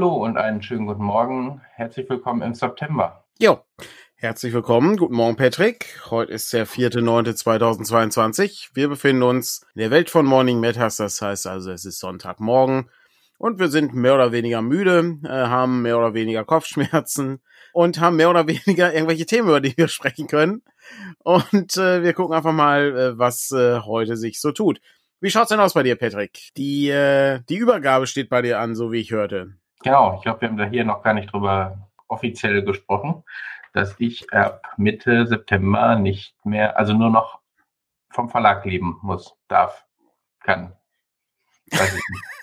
Hallo und einen schönen guten Morgen. Herzlich willkommen im September. Jo, herzlich willkommen. Guten Morgen, Patrick. Heute ist der 4.9.2022. Wir befinden uns in der Welt von Morning Matters. Das heißt also, es ist Sonntagmorgen und wir sind mehr oder weniger müde, äh, haben mehr oder weniger Kopfschmerzen und haben mehr oder weniger irgendwelche Themen, über die wir sprechen können. Und äh, wir gucken einfach mal, äh, was heute sich so tut. Wie schaut's denn aus bei dir, Patrick? Die, die Übergabe steht bei dir an, so wie ich hörte. Genau, ich glaube, wir haben da hier noch gar nicht drüber offiziell gesprochen, dass ich ab Mitte September nicht mehr, also nur noch vom Verlag leben muss, darf, kann. Weiß ich nicht.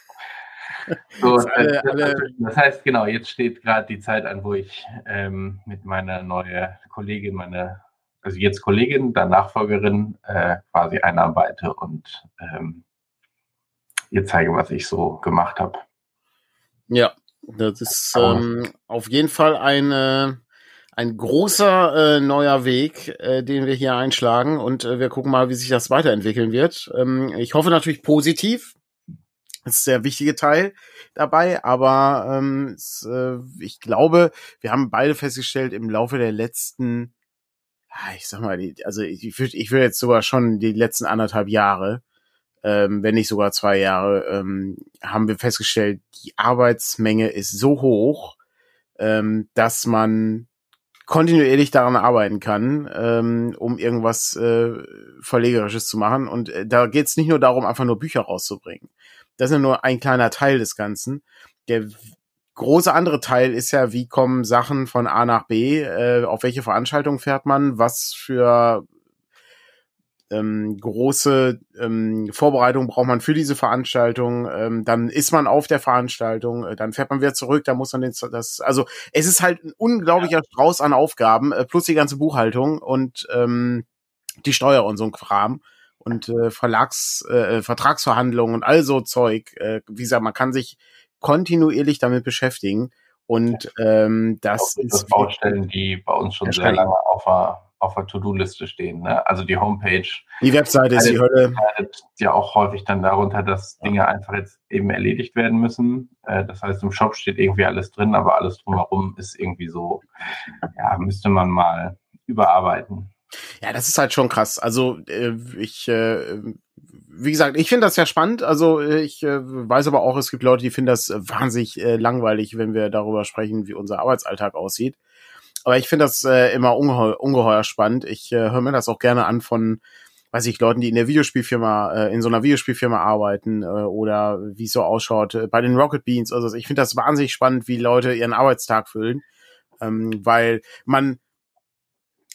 So, alle das, heißt, genau, jetzt steht gerade die Zeit an, wo ich ähm, mit meiner neuen Kollegin, meine, also jetzt Kollegin, dann Nachfolgerin, äh, quasi einarbeite und ähm, ihr zeige, was ich so gemacht habe. Ja, das ist ähm, auf jeden Fall eine, ein großer äh, neuer Weg, äh, den wir hier einschlagen und äh, wir gucken mal, wie sich das weiterentwickeln wird. Ähm, ich hoffe natürlich positiv. Das ist der wichtige Teil dabei, aber ähm, es, äh, ich glaube, wir haben beide festgestellt im Laufe der letzten, ich sag mal, also ich, ich würde ich würd jetzt sogar schon die letzten anderthalb Jahre, ähm, wenn nicht sogar zwei Jahre, ähm, haben wir festgestellt, die Arbeitsmenge ist so hoch, ähm, dass man kontinuierlich daran arbeiten kann, ähm, um irgendwas äh, Verlegerisches zu machen. Und äh, da geht es nicht nur darum, einfach nur Bücher rauszubringen. Das ist ja nur ein kleiner Teil des Ganzen. Der große andere Teil ist ja, wie kommen Sachen von A nach B, äh, auf welche Veranstaltung fährt man, was für ähm, große ähm, Vorbereitung braucht man für diese Veranstaltung. Ähm, dann ist man auf der Veranstaltung, äh, dann fährt man wieder zurück, dann muss man den, das, also es ist halt ein unglaublicher ja. Strauß an Aufgaben, äh, plus die ganze Buchhaltung und ähm, die Steuer und so ein Kram und äh, Verlags, äh, Vertragsverhandlungen und all so Zeug. Äh, wie gesagt, man kann sich kontinuierlich damit beschäftigen. Und ähm, das Auch ist Baustellen, die bei uns schon sehr lange auf der auf der To-Do-Liste stehen. Ne? Also die Homepage. Die Webseite ist die Hölle. Ja, auch häufig dann darunter, dass Dinge einfach jetzt eben erledigt werden müssen. Äh, das heißt, im Shop steht irgendwie alles drin, aber alles drumherum ist irgendwie so, ja, müsste man mal überarbeiten. Ja, das ist halt schon krass. Also äh, ich, äh, wie gesagt, ich finde das ja spannend. Also ich weiß aber auch, es gibt Leute, die finden das wahnsinnig langweilig, wenn wir darüber sprechen, wie unser Arbeitsalltag aussieht. Aber ich finde das äh, immer ungeheuer, ungeheuer spannend. Ich äh, höre mir das auch gerne an von, weiß ich, Leuten, die in der Videospielfirma, äh, in so einer Videospielfirma arbeiten äh, oder wie es so ausschaut äh, bei den Rocket Beans. Also ich finde das wahnsinnig spannend, wie Leute ihren Arbeitstag füllen, ähm, weil man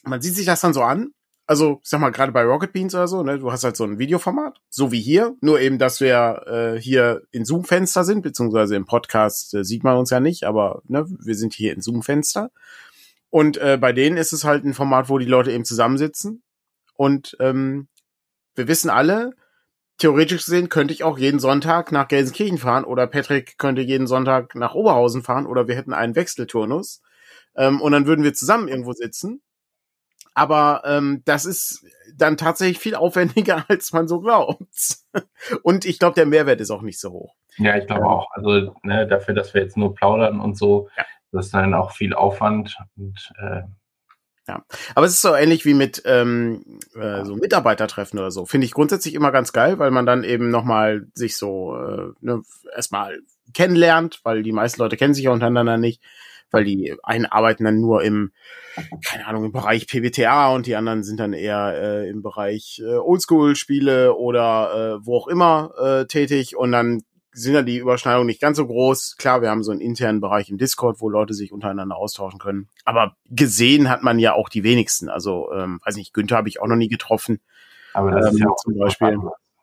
man sieht sich das dann so an. Also, ich sag mal, gerade bei Rocket Beans oder so, ne, du hast halt so ein Videoformat, so wie hier, nur eben, dass wir äh, hier in Zoom-Fenster sind, beziehungsweise im Podcast äh, sieht man uns ja nicht, aber ne, wir sind hier in Zoom-Fenster. Und äh, bei denen ist es halt ein Format, wo die Leute eben zusammensitzen. Und ähm, wir wissen alle, theoretisch gesehen könnte ich auch jeden Sonntag nach Gelsenkirchen fahren oder Patrick könnte jeden Sonntag nach Oberhausen fahren oder wir hätten einen Wechselturnus. Ähm, und dann würden wir zusammen irgendwo sitzen. Aber ähm, das ist dann tatsächlich viel aufwendiger, als man so glaubt. und ich glaube, der Mehrwert ist auch nicht so hoch. Ja, ich glaube auch. Also ne, dafür, dass wir jetzt nur plaudern und so, ja. Das ist dann auch viel Aufwand und äh, ja, aber es ist so ähnlich wie mit ähm, äh, so Mitarbeitertreffen oder so. Finde ich grundsätzlich immer ganz geil, weil man dann eben nochmal sich so äh, ne, erstmal kennenlernt, weil die meisten Leute kennen sich ja untereinander nicht, weil die einen arbeiten dann nur im, keine Ahnung, im Bereich PBTA und die anderen sind dann eher äh, im Bereich äh, Oldschool-Spiele oder äh, wo auch immer äh, tätig und dann sind ja die Überschneidungen nicht ganz so groß. Klar, wir haben so einen internen Bereich im Discord, wo Leute sich untereinander austauschen können. Aber gesehen hat man ja auch die wenigsten. Also, ähm, weiß nicht, Günther habe ich auch noch nie getroffen. Aber das ähm, ist ja auch zum Beispiel.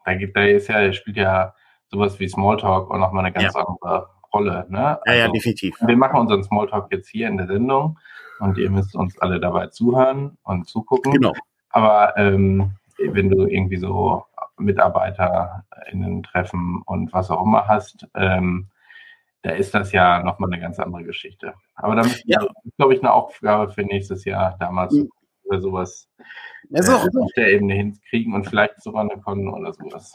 Da, gibt, da ist ja, spielt ja sowas wie Smalltalk auch nochmal eine ganz ja. andere Rolle. Ne? Also, ja, ja, also, definitiv. Wir machen unseren Smalltalk jetzt hier in der Sendung und ihr müsst uns alle dabei zuhören und zugucken. Genau. Aber ähm, wenn du irgendwie so MitarbeiterInnen treffen und was auch immer hast, ähm, da ist das ja nochmal eine ganz andere Geschichte. Aber da ist, ja. glaube ich, eine Aufgabe für nächstes Jahr damals mhm. oder sowas also, äh, auf der Ebene hinkriegen und vielleicht sogar eine Con oder sowas.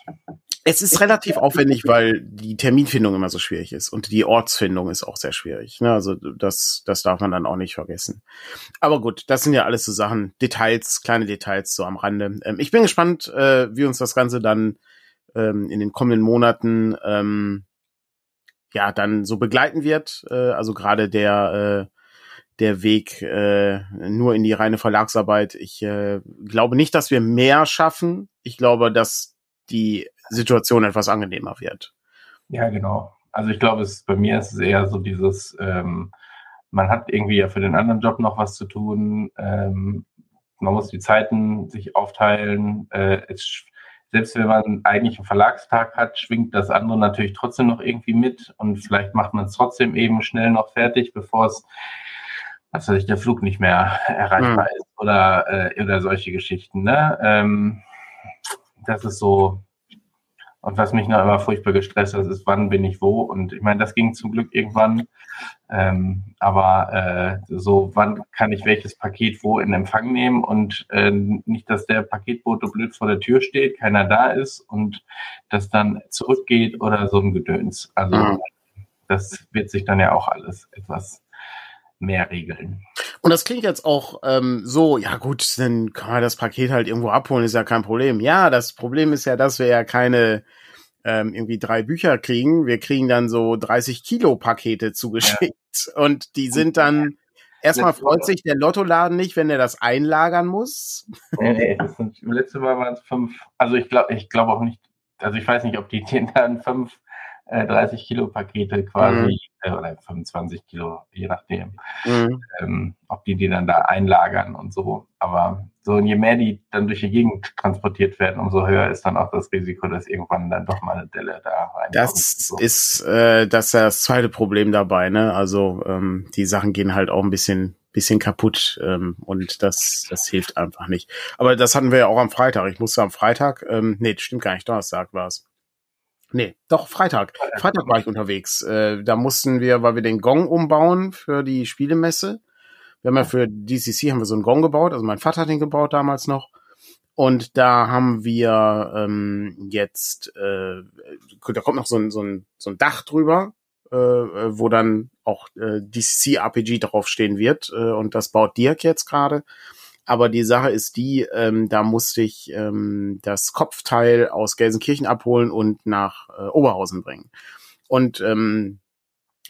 Es ist relativ aufwendig, weil die Terminfindung immer so schwierig ist und die Ortsfindung ist auch sehr schwierig. Ne? Also das, das darf man dann auch nicht vergessen. Aber gut, das sind ja alles so Sachen, Details, kleine Details so am Rande. Ähm, ich bin gespannt, äh, wie uns das Ganze dann ähm, in den kommenden Monaten ähm, ja dann so begleiten wird. Äh, also gerade der äh, der Weg äh, nur in die reine Verlagsarbeit. Ich äh, glaube nicht, dass wir mehr schaffen. Ich glaube, dass die Situation etwas angenehmer wird. Ja, genau. Also ich glaube, es bei mir ist es eher so dieses, ähm, man hat irgendwie ja für den anderen Job noch was zu tun. Ähm, man muss die Zeiten sich aufteilen. Äh, es, selbst wenn man eigentlich einen Verlagstag hat, schwingt das andere natürlich trotzdem noch irgendwie mit und vielleicht macht man es trotzdem eben schnell noch fertig, bevor es, was weiß ich, der Flug nicht mehr erreichbar mhm. ist oder, äh, oder solche Geschichten. Ne? Ähm, das ist so, und was mich noch immer furchtbar gestresst hat, ist, wann bin ich wo? Und ich meine, das ging zum Glück irgendwann. Ähm, aber äh, so, wann kann ich welches Paket wo in Empfang nehmen und äh, nicht, dass der Paketbote blöd vor der Tür steht, keiner da ist und das dann zurückgeht oder so ein Gedöns. Also mhm. das wird sich dann ja auch alles etwas mehr regeln. Und das klingt jetzt auch ähm, so, ja gut, dann kann man das Paket halt irgendwo abholen, ist ja kein Problem. Ja, das Problem ist ja, dass wir ja keine ähm, irgendwie drei Bücher kriegen. Wir kriegen dann so 30 Kilo Pakete zugeschickt ja. und die sind dann Erstmal freut sich der Lottoladen nicht, wenn er das einlagern muss. Nee, nee, das sind, letzte Mal waren es fünf. Also ich glaube ich glaube auch nicht, also ich weiß nicht, ob die dann fünf äh, 30 Kilo Pakete quasi mhm. äh, oder 25 Kilo, je nachdem, mhm. ähm, ob die die dann da einlagern und so. Aber so je mehr die dann durch die Gegend transportiert werden, umso höher ist dann auch das Risiko, dass irgendwann dann doch mal eine Delle da rein. Das so. ist äh, das ist das zweite Problem dabei, ne? Also ähm, die Sachen gehen halt auch ein bisschen bisschen kaputt ähm, und das das hilft einfach nicht. Aber das hatten wir ja auch am Freitag. Ich musste am Freitag, ähm, nee, stimmt gar nicht, Donnerstag war es Nee, doch, Freitag. Freitag war ich unterwegs. Äh, da mussten wir, weil wir den Gong umbauen für die Spielemesse. Wir haben ja für DCC haben wir so einen Gong gebaut. Also mein Vater hat den gebaut damals noch. Und da haben wir ähm, jetzt, äh, da kommt noch so ein, so ein, so ein Dach drüber, äh, wo dann auch äh, DCC RPG draufstehen wird. Äh, und das baut Dirk jetzt gerade. Aber die Sache ist die, ähm, da musste ich ähm, das Kopfteil aus Gelsenkirchen abholen und nach äh, Oberhausen bringen. Und ähm,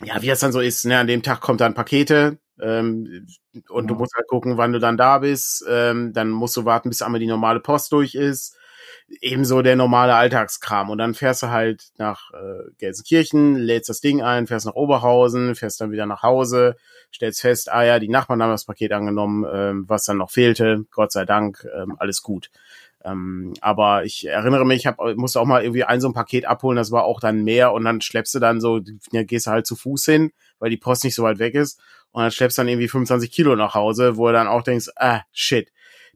ja, wie das dann so ist, ne, an dem Tag kommt dann Pakete ähm, und ja. du musst halt gucken, wann du dann da bist. Ähm, dann musst du warten, bis einmal die normale Post durch ist ebenso der normale Alltagskram. Und dann fährst du halt nach äh, Gelsenkirchen, lädst das Ding ein, fährst nach Oberhausen, fährst dann wieder nach Hause, stellst fest, ah ja, die Nachbarn haben das Paket angenommen, ähm, was dann noch fehlte, Gott sei Dank, ähm, alles gut. Ähm, aber ich erinnere mich, ich hab, musste auch mal irgendwie ein so ein Paket abholen, das war auch dann mehr und dann schleppst du dann so, ja, gehst du halt zu Fuß hin, weil die Post nicht so weit weg ist und dann schleppst du dann irgendwie 25 Kilo nach Hause, wo du dann auch denkst, ah, shit,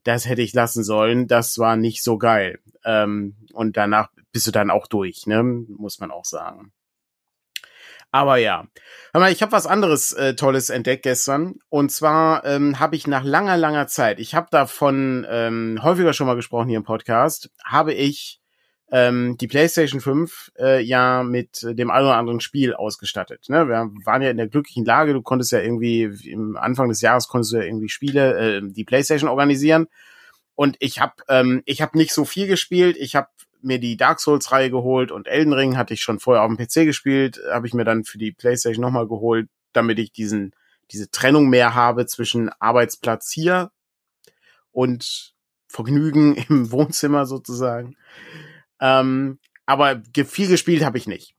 das hätte ich lassen sollen, das war nicht so geil. Ähm, und danach bist du dann auch durch, ne? Muss man auch sagen. Aber ja, mal, ich habe was anderes äh, Tolles entdeckt gestern. Und zwar ähm, habe ich nach langer, langer Zeit, ich habe davon ähm, häufiger schon mal gesprochen hier im Podcast, habe ich ähm, die PlayStation 5 äh, ja mit dem einen oder anderen Spiel ausgestattet. Ne? Wir waren ja in der glücklichen Lage, du konntest ja irgendwie im Anfang des Jahres konntest du ja irgendwie Spiele, äh, die PlayStation organisieren. Und ich habe ähm, ich habe nicht so viel gespielt. Ich habe mir die Dark Souls Reihe geholt und Elden Ring hatte ich schon vorher auf dem PC gespielt, habe ich mir dann für die PlayStation nochmal geholt, damit ich diesen diese Trennung mehr habe zwischen Arbeitsplatz hier und Vergnügen im Wohnzimmer sozusagen. Ähm, aber viel gespielt habe ich nicht.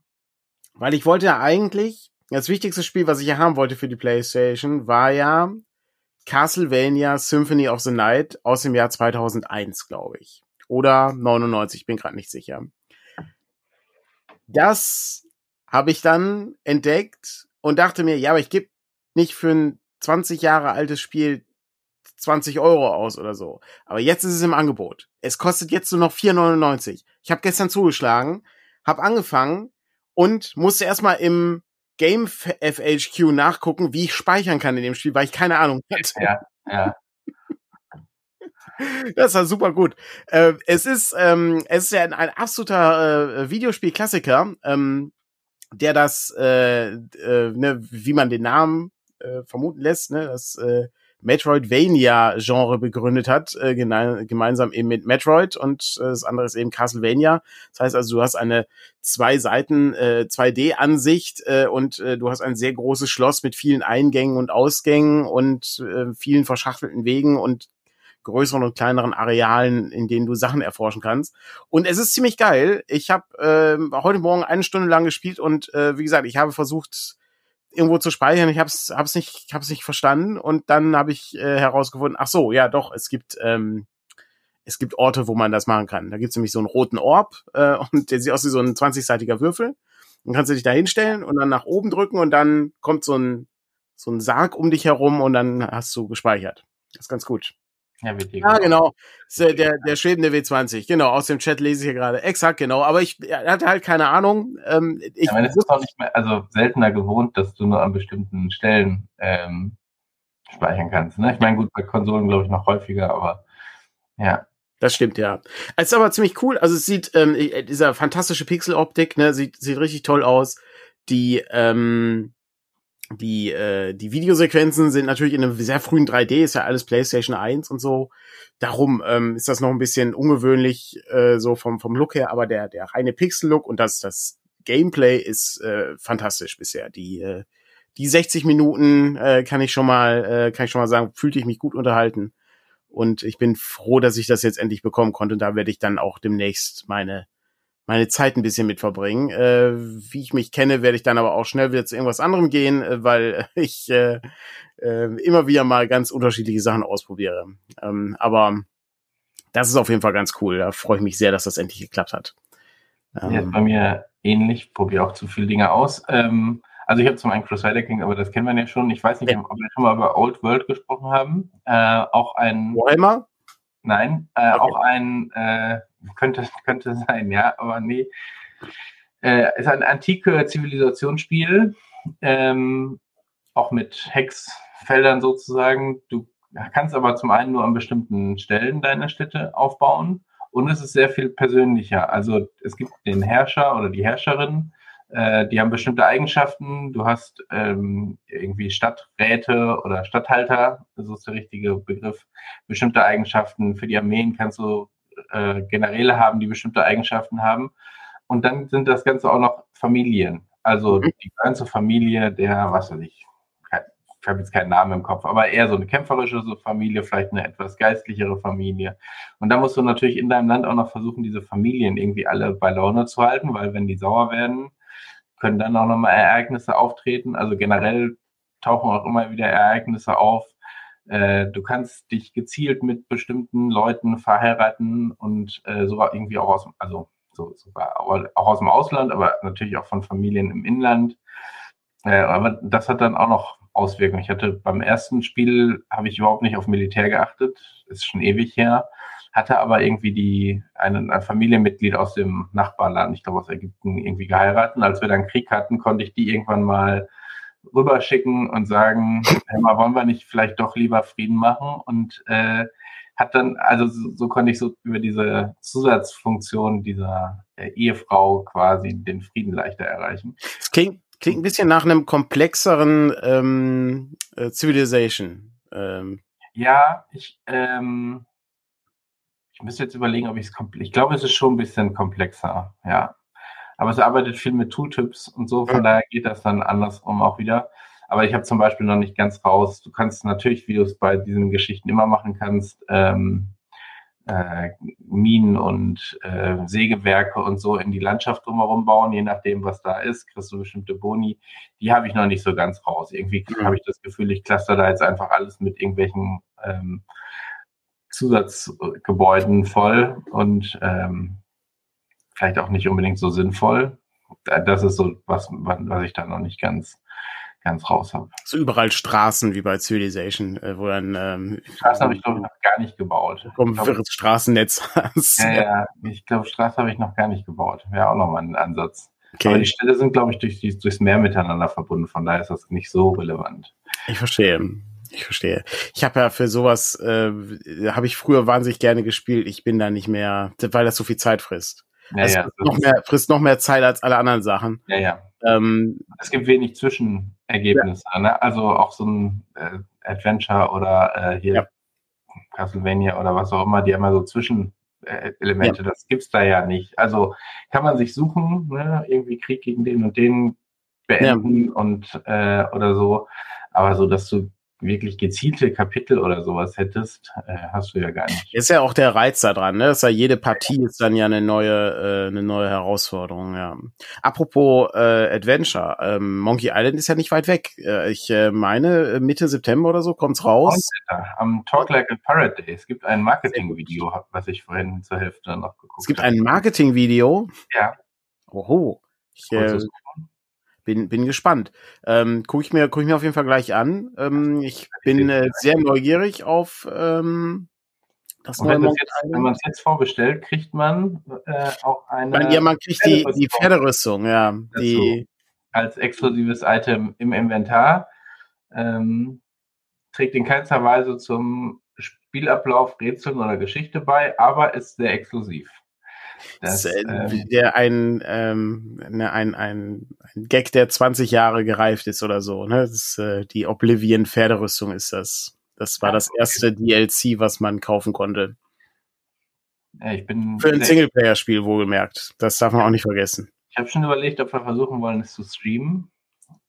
Weil ich wollte ja eigentlich, das wichtigste Spiel, was ich ja haben wollte für die PlayStation, war ja Castlevania Symphony of the Night aus dem Jahr 2001, glaube ich. Oder 99, bin gerade nicht sicher. Das habe ich dann entdeckt und dachte mir, ja, aber ich gebe nicht für ein 20 Jahre altes Spiel 20 Euro aus oder so. Aber jetzt ist es im Angebot. Es kostet jetzt nur noch 4,99. Ich habe gestern zugeschlagen, habe angefangen und musste erstmal im Game FHQ nachgucken, wie ich speichern kann in dem Spiel, weil ich keine Ahnung hatte. Ja, ja. Das war super gut. Äh, es ist, ähm, es ist ja ein, ein absoluter äh, Videospiel-Klassiker, ähm, der das, äh, äh, ne, wie man den Namen äh, vermuten lässt, ne, das äh, Metroidvania-Genre begründet hat, äh, gemeinsam eben mit Metroid und äh, das andere ist eben Castlevania. Das heißt also, du hast eine zwei Seiten äh, 2D-Ansicht äh, und äh, du hast ein sehr großes Schloss mit vielen Eingängen und Ausgängen und äh, vielen verschachtelten Wegen und größeren und kleineren Arealen, in denen du Sachen erforschen kannst. Und es ist ziemlich geil. Ich habe äh, heute Morgen eine Stunde lang gespielt und äh, wie gesagt, ich habe versucht, irgendwo zu speichern. Ich habe es hab's nicht, hab's nicht verstanden und dann habe ich äh, herausgefunden, ach so, ja doch, es gibt ähm, es gibt Orte, wo man das machen kann. Da gibt's nämlich so einen roten Orb äh, und der sieht aus wie so ein 20-seitiger Würfel. Dann kannst du dich da hinstellen und dann nach oben drücken und dann kommt so ein so ein Sarg um dich herum und dann hast du gespeichert. Das ist ganz gut. Ja, ja genau. Der, der schwebende W20. Genau, aus dem Chat lese ich hier gerade. Exakt, genau. Aber ich hatte halt keine Ahnung. Ähm, ich ja, es ist auch nicht mehr, also seltener gewohnt, dass du nur an bestimmten Stellen ähm, speichern kannst. Ne? Ich meine, gut, bei Konsolen glaube ich noch häufiger, aber ja. Das stimmt, ja. Es ist aber ziemlich cool. Also es sieht, ähm, dieser fantastische Pixeloptik, ne, sieht, sieht richtig toll aus. Die, ähm, die, äh, die Videosequenzen sind natürlich in einem sehr frühen 3D, ist ja alles PlayStation 1 und so. Darum ähm, ist das noch ein bisschen ungewöhnlich, äh, so vom, vom Look her, aber der, der reine Pixel-Look und das, das Gameplay ist äh, fantastisch bisher. Die, äh, die 60 Minuten äh, kann ich schon mal, äh, kann ich schon mal sagen, fühlte ich mich gut unterhalten. Und ich bin froh, dass ich das jetzt endlich bekommen konnte. Und da werde ich dann auch demnächst meine meine Zeit ein bisschen mit verbringen. Äh, wie ich mich kenne, werde ich dann aber auch schnell wieder zu irgendwas anderem gehen, äh, weil ich äh, äh, immer wieder mal ganz unterschiedliche Sachen ausprobiere. Ähm, aber das ist auf jeden Fall ganz cool. Da freue ich mich sehr, dass das endlich geklappt hat. Ähm, ja, bei mir ähnlich, probiere auch zu viele Dinge aus. Ähm, also ich habe zum einen Crusader King, aber das kennen wir ja schon. Ich weiß nicht, ja. ob wir schon mal über Old World gesprochen haben. Äh, auch ein Warhammer? Nein, äh, okay. auch ein äh, könnte, könnte sein, ja, aber nee. Äh, ist ein antike Zivilisationsspiel, ähm, auch mit Hexfeldern sozusagen. Du kannst aber zum einen nur an bestimmten Stellen deine Städte aufbauen und es ist sehr viel persönlicher. Also es gibt den Herrscher oder die Herrscherin, äh, die haben bestimmte Eigenschaften. Du hast ähm, irgendwie Stadträte oder Stadthalter, so ist der richtige Begriff, bestimmte Eigenschaften. Für die Armeen kannst du äh, Generäle haben, die bestimmte Eigenschaften haben. Und dann sind das Ganze auch noch Familien. Also mhm. die ganze Familie der, was weiß ich, ich habe jetzt keinen Namen im Kopf, aber eher so eine kämpferische Familie, vielleicht eine etwas geistlichere Familie. Und da musst du natürlich in deinem Land auch noch versuchen, diese Familien irgendwie alle bei Laune zu halten, weil wenn die sauer werden, können dann auch nochmal Ereignisse auftreten. Also generell tauchen auch immer wieder Ereignisse auf, äh, du kannst dich gezielt mit bestimmten Leuten verheiraten und äh, sogar irgendwie auch aus, also so, sogar auch aus dem Ausland, aber natürlich auch von Familien im Inland. Äh, aber das hat dann auch noch Auswirkungen. Ich hatte beim ersten Spiel habe ich überhaupt nicht auf Militär geachtet, ist schon ewig her, hatte aber irgendwie die ein, ein Familienmitglied aus dem Nachbarland, ich glaube aus Ägypten, irgendwie geheiratet. Als wir dann Krieg hatten, konnte ich die irgendwann mal rüberschicken und sagen, hey, mal wollen wir nicht vielleicht doch lieber Frieden machen und äh, hat dann, also so, so konnte ich so über diese Zusatzfunktion dieser äh, Ehefrau quasi den Frieden leichter erreichen. Es klingt, klingt ein bisschen nach einem komplexeren ähm, äh, Civilization. Ähm. Ja, ich, ähm, ich müsste jetzt überlegen, ob ich es komplett, ich glaube, es ist schon ein bisschen komplexer, ja. Aber es arbeitet viel mit Tooltips und so, von ja. daher geht das dann andersrum auch wieder. Aber ich habe zum Beispiel noch nicht ganz raus. Du kannst natürlich, wie du es bei diesen Geschichten immer machen kannst, ähm, äh, Minen und äh, Sägewerke und so in die Landschaft drumherum bauen, je nachdem, was da ist, kriegst du bestimmte Boni. Die habe ich noch nicht so ganz raus. Irgendwie mhm. habe ich das Gefühl, ich cluster da jetzt einfach alles mit irgendwelchen ähm, Zusatzgebäuden voll und ähm, vielleicht auch nicht unbedingt so sinnvoll. Das ist so was, was ich da noch nicht ganz ganz raus habe. So überall Straßen wie bei Civilization, äh, wo dann ähm, Straßen habe ich glaube ich noch gar nicht gebaut. Komm, wirres Straßennetz. Ja, ja, ich glaube Straße habe ich noch gar nicht gebaut. Wäre auch nochmal ein Ansatz. Okay. Aber die Städte sind, glaube ich, durch, durchs Meer miteinander verbunden, von daher ist das nicht so relevant. Ich verstehe. Ich verstehe. Ich habe ja für sowas, äh, habe ich früher wahnsinnig gerne gespielt. Ich bin da nicht mehr, weil das so viel Zeit frisst. Ja, also ja, frisst, noch mehr, frisst noch mehr Zeit als alle anderen Sachen. Ja, ja. Ähm, es gibt wenig Zwischenergebnisse. Ja. Ne? Also auch so ein äh, Adventure oder äh, hier ja. Castlevania oder was auch immer, die haben ja so Zwischenelemente. Das gibt's da ja nicht. Also kann man sich suchen, ne? irgendwie Krieg gegen den und den beenden und äh, oder so. Aber so, dass du wirklich gezielte Kapitel oder sowas hättest, äh, hast du ja gar nicht. Ist ja auch der Reiz da dran, ne? Dass ja jede Partie ist dann ja eine neue, äh, eine neue Herausforderung, ja. Apropos äh, Adventure, ähm, Monkey Island ist ja nicht weit weg. Äh, ich äh, meine, äh, Mitte September oder so kommt's raus. Am Talk Like a Pirate Day. Es gibt ein Marketing-Video, was ich vorhin zur Hälfte noch geguckt habe. Es gibt ein Marketing-Video? Ja. Oho. Ich, äh, bin, bin gespannt. Ähm, gucke ich mir, guck ich mir auf jeden Fall gleich an. Ähm, ich bin äh, sehr neugierig auf ähm, das neue wenn, jetzt, wenn man es jetzt vorbestellt, kriegt man äh, auch eine. Man, ja, man kriegt die, die Pferderüstung, ja. Die, als exklusives Item im Inventar. Ähm, trägt in keinster Weise zum Spielablauf, Rätseln oder Geschichte bei, aber ist sehr exklusiv. Das, äh, ähm, der ein, ähm, ne, ein, ein, ein Gag, der 20 Jahre gereift ist oder so. Ne? Das äh, die Oblivion Pferderüstung ist das. Das war das erste DLC, was man kaufen konnte. Ja, ich bin Für ein Singleplayer-Spiel wohlgemerkt. Das darf man auch nicht vergessen. Ich habe schon überlegt, ob wir versuchen wollen, es zu streamen.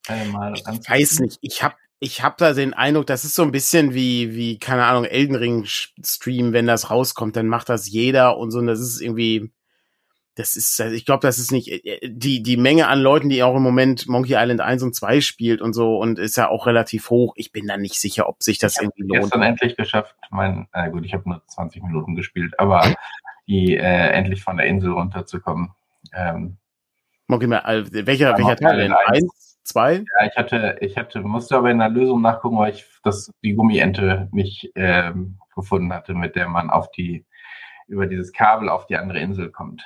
Äh, ich weiß nicht. Ich habe ich hab da den Eindruck, das ist so ein bisschen wie, wie, keine Ahnung, Elden Ring Stream, wenn das rauskommt, dann macht das jeder und so. Und das ist irgendwie, das ist, also ich glaube, das ist nicht äh, die die Menge an Leuten, die auch im Moment Monkey Island 1 und 2 spielt und so und ist ja auch relativ hoch. Ich bin da nicht sicher, ob sich das ich irgendwie lohnt. Ich gestern endlich geschafft, mein, na gut, ich habe nur 20 Minuten gespielt, aber die äh, endlich von der Insel runterzukommen. Ähm, Monkey mal, welcher welcher Teil denn? Eins, zwei? Ja, ich hatte ich hatte musste aber in der Lösung nachgucken, weil ich das die Gummiente nicht ähm, gefunden hatte, mit der man auf die über dieses Kabel auf die andere Insel kommt.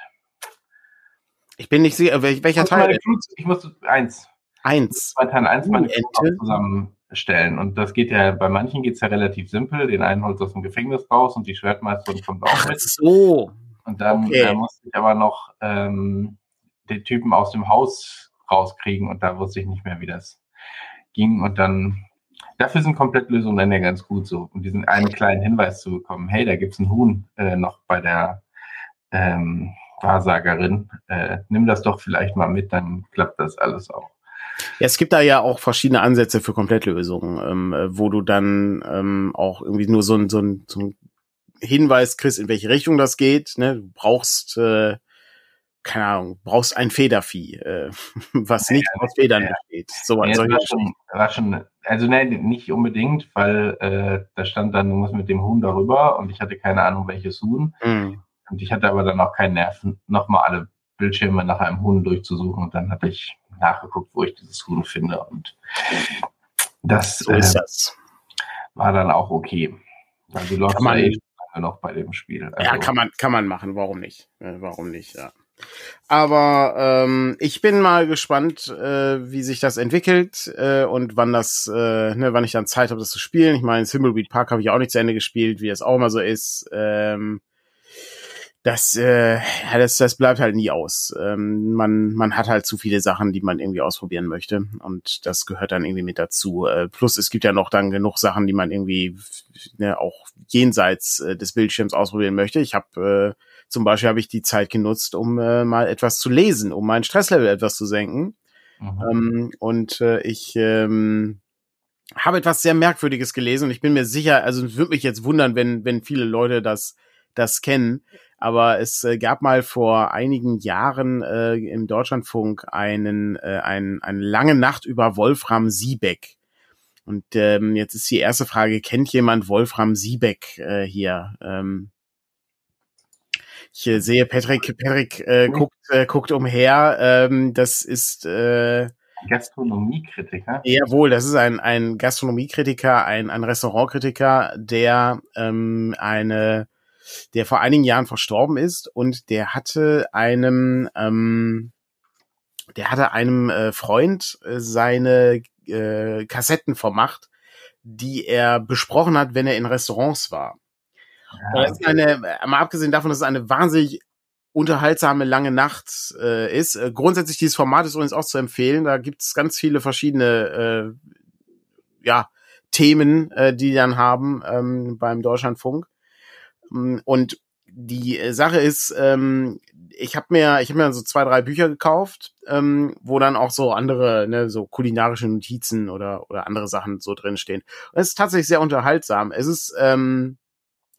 Ich bin nicht sicher, welcher ich Teil. Crews, ich muss eins. Eins. Bei Teil eins meine Ente. zusammenstellen. Und das geht ja, bei manchen geht es ja relativ simpel. Den einen holst du aus dem Gefängnis raus und die Schwertmeisterin kommt auch Ach, mit. so. Und dann okay. äh, musste ich aber noch ähm, den Typen aus dem Haus rauskriegen und da wusste ich nicht mehr, wie das ging. Und dann, dafür sind Komplettlösungen dann ja ganz gut so, um diesen einen kleinen Hinweis zu bekommen, hey, da gibt's ein Huhn äh, noch bei der ähm, Wahrsagerin, äh, nimm das doch vielleicht mal mit, dann klappt das alles auch. Ja, es gibt da ja auch verschiedene Ansätze für Komplettlösungen, ähm, wo du dann ähm, auch irgendwie nur so ein, so, ein, so ein Hinweis kriegst, in welche Richtung das geht. Ne? Du brauchst, äh, keine Ahnung, brauchst ein Federvieh, äh, was nicht ja, aus Federn ja. besteht. So, ja, war, schon, war schon, also nein, nicht unbedingt, weil äh, da stand dann, du musst mit dem Huhn darüber und ich hatte keine Ahnung, welches Huhn. Mhm. Und ich hatte aber dann auch keinen Nerven, nochmal alle Bildschirme nach einem Huhn durchzusuchen. Und dann hatte ich nachgeguckt, wo ich dieses Huhn finde. Und das, so äh, das. war dann auch okay. Weil du läufst ja eh noch bei dem Spiel. Also, ja, kann man, kann man machen. Warum nicht? Äh, warum nicht, ja. Aber ähm, ich bin mal gespannt, äh, wie sich das entwickelt äh, und wann das, äh, ne, wann ich dann Zeit habe, das zu spielen. Ich meine, Thimbleweed Park habe ich auch nicht zu Ende gespielt, wie es auch immer so ist. Ähm, das, äh, ja, das, das bleibt halt nie aus. Ähm, man, man hat halt zu viele Sachen, die man irgendwie ausprobieren möchte. Und das gehört dann irgendwie mit dazu. Äh, plus es gibt ja noch dann genug Sachen, die man irgendwie ne, auch jenseits äh, des Bildschirms ausprobieren möchte. Ich habe äh, zum Beispiel habe ich die Zeit genutzt, um äh, mal etwas zu lesen, um mein Stresslevel etwas zu senken. Mhm. Ähm, und äh, ich ähm, habe etwas sehr Merkwürdiges gelesen und ich bin mir sicher, also es würde mich jetzt wundern, wenn, wenn viele Leute das, das kennen aber es äh, gab mal vor einigen Jahren äh, im Deutschlandfunk einen, äh, ein, eine lange Nacht über Wolfram Siebeck. Und ähm, jetzt ist die erste Frage, kennt jemand Wolfram Siebeck äh, hier? Ähm, ich äh, sehe, Patrick, Patrick äh, guckt, äh, guckt umher. Ähm, das ist äh, Gastronomiekritiker. Jawohl, das ist ein, ein Gastronomiekritiker, ein, ein Restaurantkritiker, der ähm, eine der vor einigen Jahren verstorben ist und der hatte einem, ähm, der hatte einem äh, Freund äh, seine äh, Kassetten vermacht, die er besprochen hat, wenn er in Restaurants war. Ja, okay. eine, mal abgesehen davon, dass es eine wahnsinnig unterhaltsame lange Nacht äh, ist. Äh, grundsätzlich dieses Format ist übrigens auch zu empfehlen. Da gibt es ganz viele verschiedene äh, ja, Themen, äh, die dann haben ähm, beim Deutschlandfunk. Mm, und die äh, Sache ist, ähm, ich habe mir, ich habe mir so zwei, drei Bücher gekauft, ähm, wo dann auch so andere, ne, so kulinarische Notizen oder oder andere Sachen so drinstehen. Und es ist tatsächlich sehr unterhaltsam. Es ist ähm,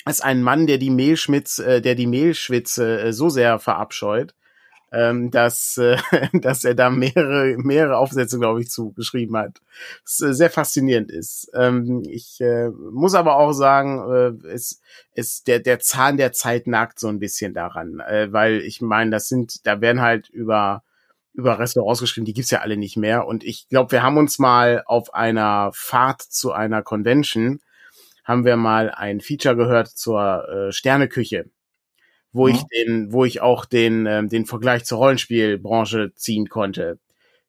es ist ein Mann, der die Mehlschmitz, äh, der die Mehlschwitze äh, so sehr verabscheut, ähm, dass, äh, dass er da mehrere, mehrere Aufsätze, glaube ich, zugeschrieben hat. Was äh, sehr faszinierend ist. Ähm, ich äh, muss aber auch sagen, äh, es, es, der, der Zahn der Zeit nagt so ein bisschen daran, äh, weil ich meine, das sind, da werden halt über über Restaurants geschrieben, die gibt's ja alle nicht mehr. Und ich glaube, wir haben uns mal auf einer Fahrt zu einer Convention, haben wir mal ein Feature gehört zur äh, Sterneküche wo ja. ich den, wo ich auch den, ähm, den Vergleich zur Rollenspielbranche ziehen konnte.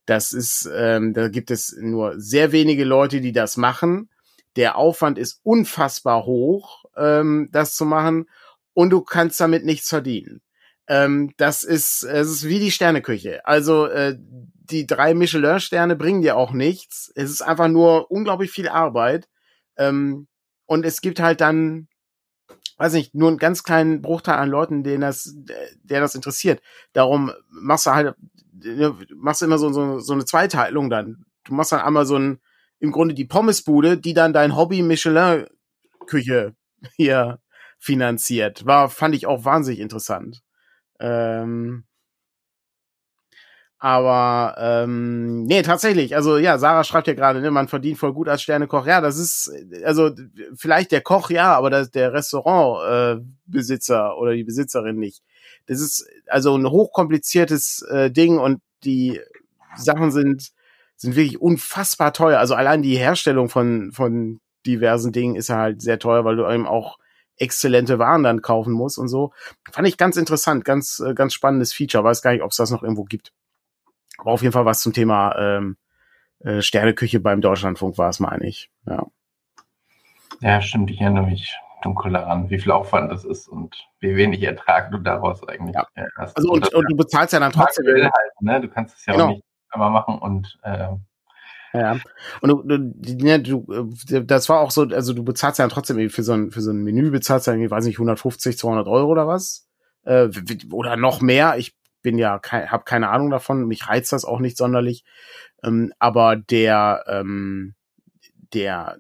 Das ist, ähm, da gibt es nur sehr wenige Leute, die das machen. Der Aufwand ist unfassbar hoch, ähm, das zu machen, und du kannst damit nichts verdienen. Ähm, das ist, es ist wie die Sterneküche. Also äh, die drei Michelin-Sterne bringen dir auch nichts. Es ist einfach nur unglaublich viel Arbeit. Ähm, und es gibt halt dann weiß nicht, nur einen ganz kleinen Bruchteil an Leuten, denen das, der das interessiert. Darum machst du halt, machst du immer so, so, so eine Zweiteilung dann. Du machst dann einmal so ein, im Grunde die Pommesbude, die dann dein Hobby Michelin Küche hier finanziert. War, fand ich auch wahnsinnig interessant. Ähm, aber ähm, nee, tatsächlich. Also ja, Sarah schreibt ja gerade, ne, man verdient voll gut als Sternekoch. Ja, das ist also vielleicht der Koch ja, aber das, der Restaurantbesitzer äh, oder die Besitzerin nicht. Das ist also ein hochkompliziertes äh, Ding und die Sachen sind sind wirklich unfassbar teuer. Also allein die Herstellung von von diversen Dingen ist halt sehr teuer, weil du eben auch exzellente Waren dann kaufen musst und so. Fand ich ganz interessant, ganz äh, ganz spannendes Feature. Weiß gar nicht, ob es das noch irgendwo gibt. Aber auf jeden Fall was zum Thema ähm, äh, Sterneküche beim Deutschlandfunk war es, meine ich. Ja. ja, stimmt. Ich erinnere mich dunkel daran, wie viel Aufwand das ist und wie wenig Ertrag du daraus eigentlich ja. Äh, hast. Also und, und, und, du bezahlst ja dann trotzdem. Halt, ne? Du kannst es ja genau. auch nicht einmal machen und äh, ja. Und du, du, ja, du, äh, das war auch so, also du bezahlst ja trotzdem irgendwie für so ein, für so ein Menü bezahlst ja irgendwie, weiß nicht, 150, 200 Euro oder was? Äh, oder noch mehr. Ich bin ja, kein, habe keine Ahnung davon, mich reizt das auch nicht sonderlich. Ähm, aber der, ähm, der,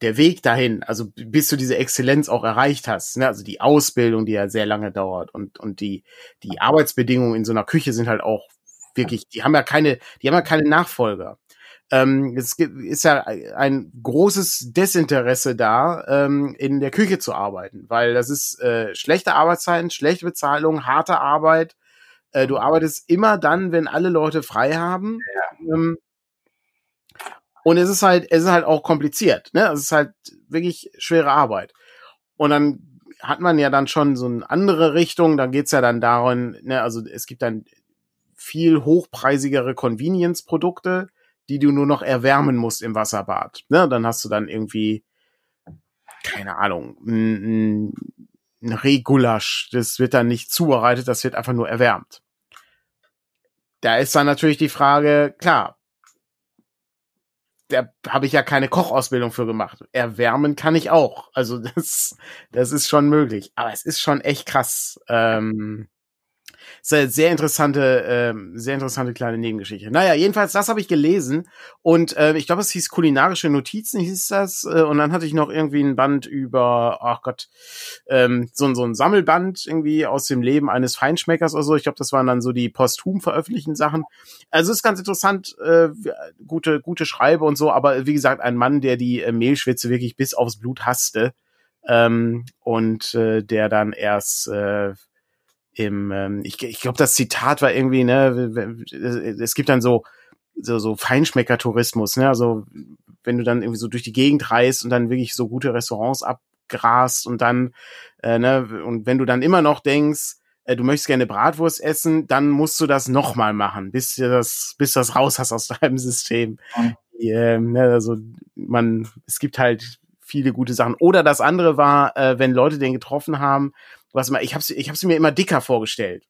der Weg dahin, also bis du diese Exzellenz auch erreicht hast, ne, also die Ausbildung, die ja sehr lange dauert und, und die, die Arbeitsbedingungen in so einer Küche sind halt auch wirklich, die haben ja keine, die haben ja keine Nachfolger. Ähm, es ist ja ein großes Desinteresse da, ähm, in der Küche zu arbeiten, weil das ist äh, schlechte Arbeitszeiten, schlechte Bezahlung, harte Arbeit, äh, du arbeitest immer dann, wenn alle Leute frei haben. Ja. Ähm, und es ist halt, es ist halt auch kompliziert. Ne? Es ist halt wirklich schwere Arbeit. Und dann hat man ja dann schon so eine andere Richtung. Dann geht's ja dann darum, ne, also es gibt dann viel hochpreisigere Convenience-Produkte, die du nur noch erwärmen musst im Wasserbad. Ne? Dann hast du dann irgendwie, keine Ahnung, ein, Regulasch. Das wird dann nicht zubereitet, das wird einfach nur erwärmt. Da ist dann natürlich die Frage, klar, da habe ich ja keine Kochausbildung für gemacht. Erwärmen kann ich auch. Also das, das ist schon möglich. Aber es ist schon echt krass. Ähm, sehr, interessante, ähm, sehr interessante kleine Nebengeschichte. Naja, jedenfalls, das habe ich gelesen und äh, ich glaube, es hieß kulinarische Notizen, hieß das. Äh, und dann hatte ich noch irgendwie ein Band über, ach Gott, ähm, so, so ein Sammelband irgendwie aus dem Leben eines Feinschmeckers oder so. Ich glaube, das waren dann so die posthum veröffentlichten Sachen. Also ist ganz interessant, äh, gute, gute Schreibe und so, aber wie gesagt, ein Mann, der die äh, Mehlschwitze wirklich bis aufs Blut hasste. Ähm, und äh, der dann erst äh, im, ähm, ich, ich glaube, das Zitat war irgendwie, ne, es gibt dann so, so, so Feinschmecker-Tourismus, ne, also wenn du dann irgendwie so durch die Gegend reist und dann wirklich so gute Restaurants abgrast und dann, äh, ne, und wenn du dann immer noch denkst, äh, du möchtest gerne Bratwurst essen, dann musst du das nochmal machen, bis du das, bis du das raus hast aus deinem System. ähm, ne, also man, es gibt halt viele gute Sachen. Oder das andere war, äh, wenn Leute den getroffen haben, was mal, ich habe ich hab sie mir immer dicker vorgestellt.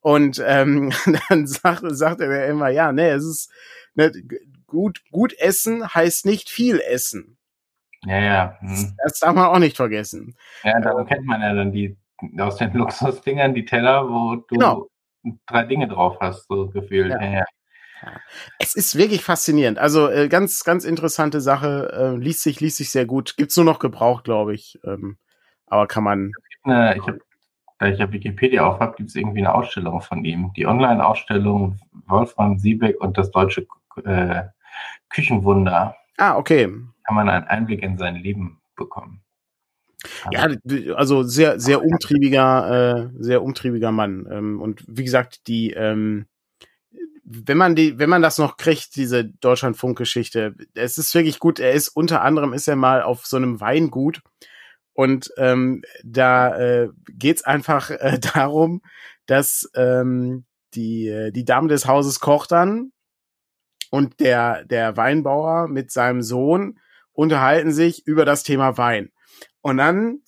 Und ähm, dann sagt, sagte er immer, ja, ne, es ist ne, gut, gut essen heißt nicht viel essen. Ja, ja. Hm. Das darf man auch nicht vergessen. Ja, darum kennt man ja dann die aus den Luxusdingern die Teller, wo du Genau. drei Dinge drauf hast, so gefühlt. Ja. Ja, ja. Es ist wirklich faszinierend. Also äh, ganz, ganz interessante Sache. Äh, liest sich, liest sich sehr gut. Gibt's nur noch gebraucht, glaube ich. Ähm, aber kann man. Eine, ich hab, da ich ja Wikipedia auf habe, gibt es irgendwie eine Ausstellung von ihm. Die Online-Ausstellung Wolfram Siebeck und das deutsche äh, Küchenwunder. Ah, okay. Kann man einen Einblick in sein Leben bekommen. Ja, also sehr, sehr umtriebiger, äh, sehr umtriebiger Mann. Ähm, und wie gesagt, die, ähm, wenn man die, wenn man das noch kriegt, diese Deutschlandfunk-Geschichte, es ist wirklich gut. Er ist unter anderem ist er mal auf so einem Weingut und ähm, da äh, geht's einfach äh, darum, dass ähm, die äh, die Dame des Hauses kocht dann und der der Weinbauer mit seinem Sohn unterhalten sich über das Thema Wein. Und dann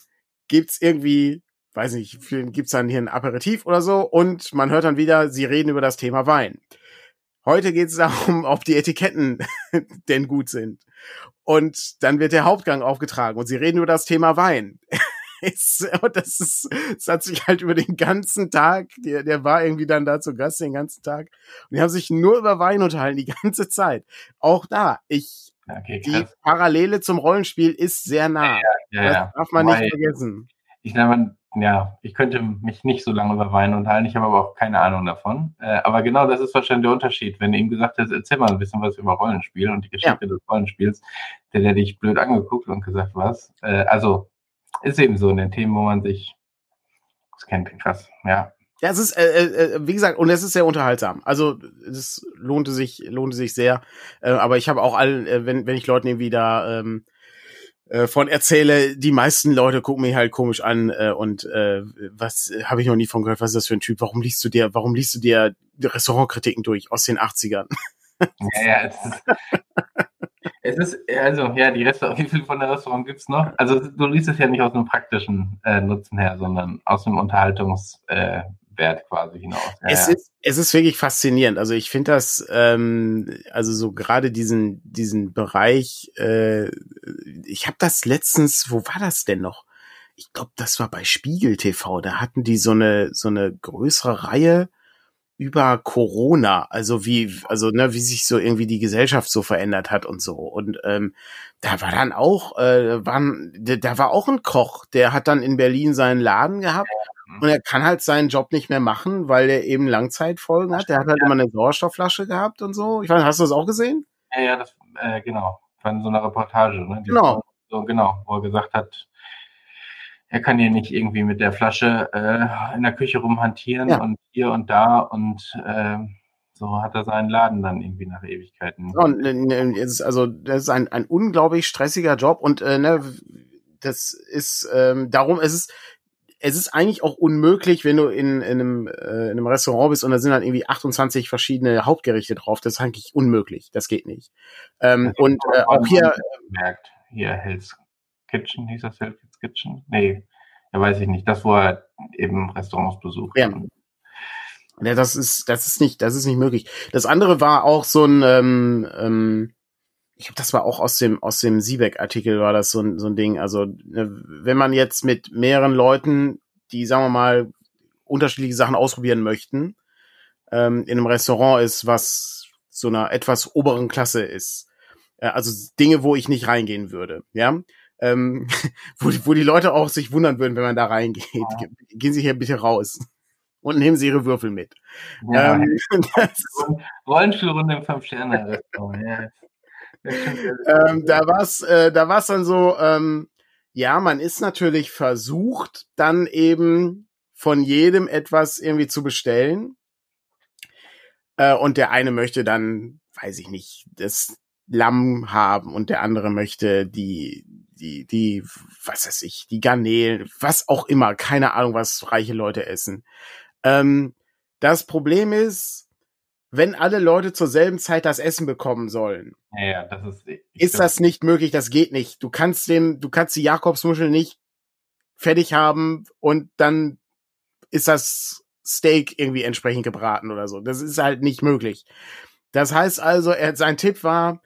gibt's irgendwie, weiß nicht, gibt's dann hier ein Aperitif oder so und man hört dann wieder, sie reden über das Thema Wein. Heute geht's darum, ob die Etiketten denn gut sind. Und dann wird der Hauptgang aufgetragen und sie reden über das Thema Wein. Und das ist, es hat sich halt über den ganzen Tag, der, der war irgendwie dann da zu Gast den ganzen Tag. Und die haben sich nur über Wein unterhalten, die ganze Zeit. Auch da, ich, Okay, die. Parallele zum Rollenspiel ist sehr nah. Ja, Das ja. darf man Weil- nicht vergessen. Ich glaube, ja, ich könnte mich nicht so lange über Wein unterhalten, ich habe aber auch keine Ahnung davon. Äh, aber genau das ist wahrscheinlich der Unterschied. Wenn du ihm gesagt hast, erzähl mal ein bisschen was über Rollenspiel und die Geschichte des Rollenspiels, der hätte dich blöd angeguckt und gesagt, was? Äh, also, ist eben so in den Themen, wo man sich das kennt, krass, ja. Ja, es ist, äh, äh, wie gesagt, und es ist sehr unterhaltsam. Also es lohnte sich, lohnte sich sehr. Äh, aber ich habe auch allen, äh, wenn, wenn ich Leuten irgendwie da ähm, äh, von erzähle, die meisten Leute gucken mich halt komisch an äh, und äh, was äh, habe ich noch nie von gehört, was ist das für ein Typ? Warum liest du dir, warum liest du dir Restaurantkritiken durch aus den 80ern? Ja, ja, es ist, es ist, also, ja, die Restaurant, wie viel von der Restaurant gibt's noch? Also, du liest es ja nicht aus einem praktischen äh, Nutzen her, sondern aus einem Unterhaltungswert äh, Wert quasi hinaus. Ja, es, ja. ist, es ist wirklich faszinierend. Also ich finde das, ähm, also so gerade diesen, diesen Bereich, äh, ich habe das letztens, wo war das denn noch? Ich glaube, das war bei Spiegel TV. Da hatten die so eine, so eine größere Reihe über Corona, also wie, also ne, wie sich so irgendwie die Gesellschaft so verändert hat und so. Und ähm, da war dann auch, äh, waren, da da war auch ein Koch, der hat dann in Berlin seinen Laden gehabt und er kann halt seinen Job nicht mehr machen, weil er eben Langzeitfolgen hat. Der hat halt immer eine Sauerstoffflasche gehabt und so. Ich weiß, hast du das auch gesehen? Ja, ja, das, äh, genau. In so einer Reportage, ne? Die Genau. So, genau, wo er gesagt hat, er kann hier nicht irgendwie mit der Flasche äh, in der Küche rumhantieren Ja. und hier und da und äh, so hat er seinen Laden dann irgendwie nach Ewigkeiten. Ja, Und, äh, ist also das ist ein, ein unglaublich stressiger Job und äh, ne, das ist ähm, darum es ist es ist eigentlich auch unmöglich, wenn du in, in, einem, äh, in einem Restaurant bist und da sind dann irgendwie 28 verschiedene Hauptgerichte drauf. Das ist eigentlich unmöglich. Das geht nicht. Ähm, und äh, auch hier, merkt, hier Hell's Kitchen, hieß das Hell's Kitchen? Nee, ja, weiß ich nicht. Das, wo er eben Restaurants besucht. Ja. Ja, das ist, das ist nicht, das ist nicht möglich. Das andere war auch so ein, ähm, ähm, ich glaube, das war auch aus dem, aus dem Siebeck-Artikel war das so ein, so ein Ding. Also, ne, wenn man jetzt mit mehreren Leuten, die, sagen wir mal, unterschiedliche Sachen ausprobieren möchten, ähm, in einem Restaurant ist, was so einer etwas oberen Klasse ist. Äh, also Dinge, wo ich nicht reingehen würde, ja. Ähm, wo, die- wo die Leute auch sich wundern würden, wenn man da reingeht. Gehen Sie hier bitte raus und nehmen Sie Ihre Würfel mit. Ja, Ähm, das, Rollenspielrunde im Fünf-Sterne-Restaurant. Ja. Ähm, da war's, äh, da war's dann so, ähm, ja, man ist natürlich versucht, dann eben von jedem etwas irgendwie zu bestellen. Äh, und der eine möchte dann, weiß ich nicht, das Lamm haben und der andere möchte die, die, die, was weiß ich, die Garnelen, was auch immer, keine Ahnung, was reiche Leute essen. Ähm, das Problem ist, wenn alle Leute zur selben Zeit das Essen bekommen sollen. Ja, das ist. Ist das nicht möglich? Das geht nicht. Du kannst dem, du kannst die Jakobsmuschel nicht fertig haben und dann ist das Steak irgendwie entsprechend gebraten oder so. Das ist halt nicht möglich. Das heißt also, er, sein Tipp war,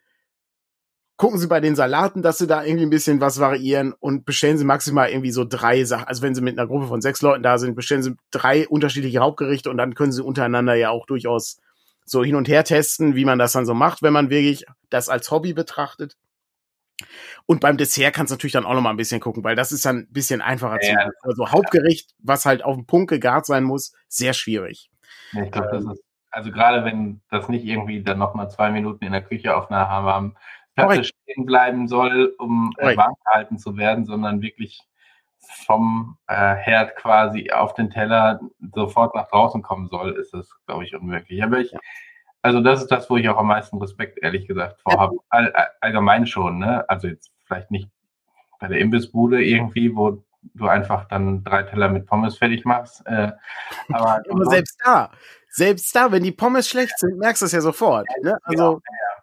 gucken Sie bei den Salaten, dass Sie da irgendwie ein bisschen was variieren und bestellen Sie maximal irgendwie so drei Sachen. Also wenn Sie mit einer Gruppe von sechs Leuten da sind, bestellen Sie drei unterschiedliche Hauptgerichte und dann können Sie untereinander ja auch durchaus so hin und her testen, wie man das dann so macht, wenn man wirklich das als Hobby betrachtet. Und beim Dessert kannst du natürlich dann auch noch mal ein bisschen gucken, weil das ist dann ein bisschen einfacher ja, zu Also Hauptgericht, was halt auf den Punkt gegart sein muss, sehr schwierig. Ja, ich glaube, das ist, also gerade wenn das nicht irgendwie dann noch mal zwei Minuten in der Küche auf einer warmen Platte stehen bleiben soll, um äh, warm gehalten zu werden, sondern wirklich vom äh, Herd quasi auf den Teller sofort nach draußen kommen soll, ist das, glaube ich, unmöglich. Aber ich, also das ist das, wo ich auch am meisten Respekt, ehrlich gesagt, vorhabe. All, allgemein schon, ne? Also jetzt vielleicht nicht bei der Imbissbude irgendwie, wo du einfach dann drei Teller mit Pommes fertig machst. Äh, aber, aber selbst da, selbst da, wenn die Pommes schlecht sind, merkst du es ja sofort. Ne? Also, ja, ja.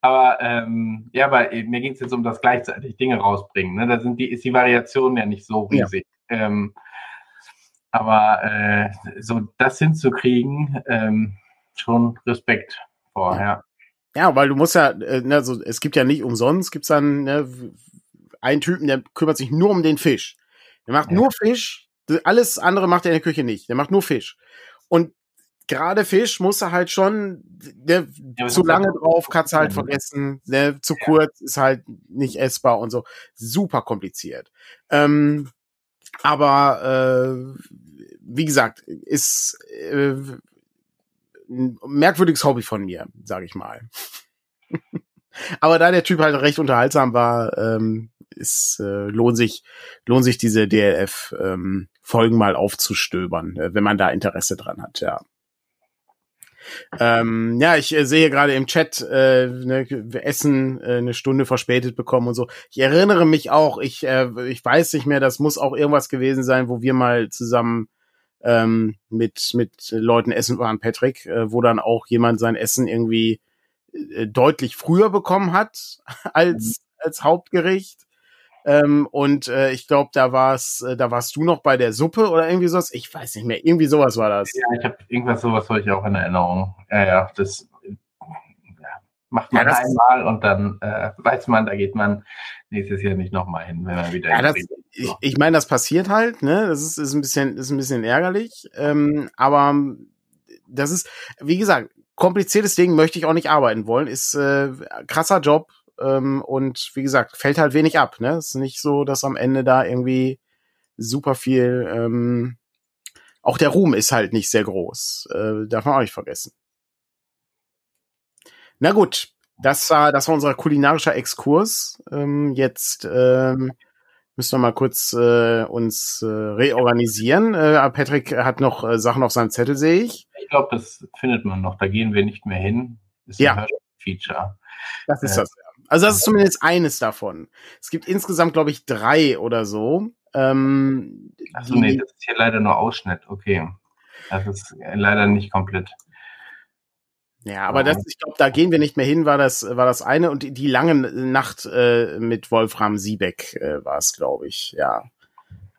Aber ähm, ja, aber mir ging es jetzt um das gleichzeitig Dinge rausbringen. Ne? Da sind die, ist die Variation ja nicht so riesig. Ja. Ähm, aber äh, so das hinzukriegen, ähm, schon Respekt vorher. Ja, weil du musst ja, äh, ne, so, es gibt ja nicht umsonst, gibt's dann ne, einen Typen, der kümmert sich nur um den Fisch. Der macht ja. nur Fisch, alles andere macht er in der Küche nicht. Der macht nur Fisch. Und gerade Fisch muss er halt schon ne, ja, zu lange drauf, kannst halt vergessen, ne, zu ja. kurz ist halt nicht essbar und so. Super kompliziert. Ähm, aber äh, wie gesagt, ist äh, ein merkwürdiges Hobby von mir, sage ich mal. aber da der Typ halt recht unterhaltsam war, ähm, ist, äh, lohnt sich, lohnt sich diese DLF ähm, Folgen mal aufzustöbern, äh, wenn man da Interesse dran hat, ja. Ähm, ja, ich äh, sehe gerade im Chat, äh, ne, wir Essen äh, eine Stunde verspätet bekommen und so. Ich erinnere mich auch, ich, äh, ich weiß nicht mehr, das muss auch irgendwas gewesen sein, wo wir mal zusammen ähm, mit, mit Leuten essen waren, Patrick, äh, wo dann auch jemand sein Essen irgendwie äh, deutlich früher bekommen hat als, mhm. als Hauptgericht. Ähm, und äh, ich glaube, da war's, äh, da warst du noch bei der Suppe oder irgendwie sowas. Ich weiß nicht mehr. Irgendwie sowas war das. Ja, ich habe irgendwas sowas habe ich auch in Erinnerung. Ja, ja, das ja, macht man ja, einmal und dann äh, weiß man, da geht man nächstes Jahr nicht nochmal hin, wenn man wieder. Ja, das, ich, ich meine, das passiert halt. Ne, das ist, ist ein bisschen, ist ein bisschen ärgerlich. Ähm, aber das ist, wie gesagt, kompliziertes Ding möchte ich auch nicht arbeiten wollen. Ist äh, krasser Job ähm, und wie gesagt, fällt halt wenig ab. Ne? Ist nicht so, dass am Ende da irgendwie super viel. Ähm, auch der Ruhm ist halt nicht sehr groß. Äh, darf man auch nicht vergessen. Na gut, das war, das war unser kulinarischer Exkurs. Ähm, jetzt ähm, müssen wir mal kurz äh, uns äh, reorganisieren. Äh, Patrick hat noch äh, Sachen auf seinem Zettel, sehe ich. Ich glaube, das findet man noch. Da gehen wir nicht mehr hin. Ist ja. Feature. Das ist äh, das. Ja. Also das ist zumindest eines davon. Es gibt insgesamt, glaube ich, drei oder so. Ähm, Achso, nee, das ist hier leider nur Ausschnitt. Okay. Das ist leider nicht komplett. Ja, aber das, ich glaube, da gehen wir nicht mehr hin, war das, war das eine. Und die, die lange Nacht äh, mit Wolfram Siebeck äh, war es, glaube ich, ja.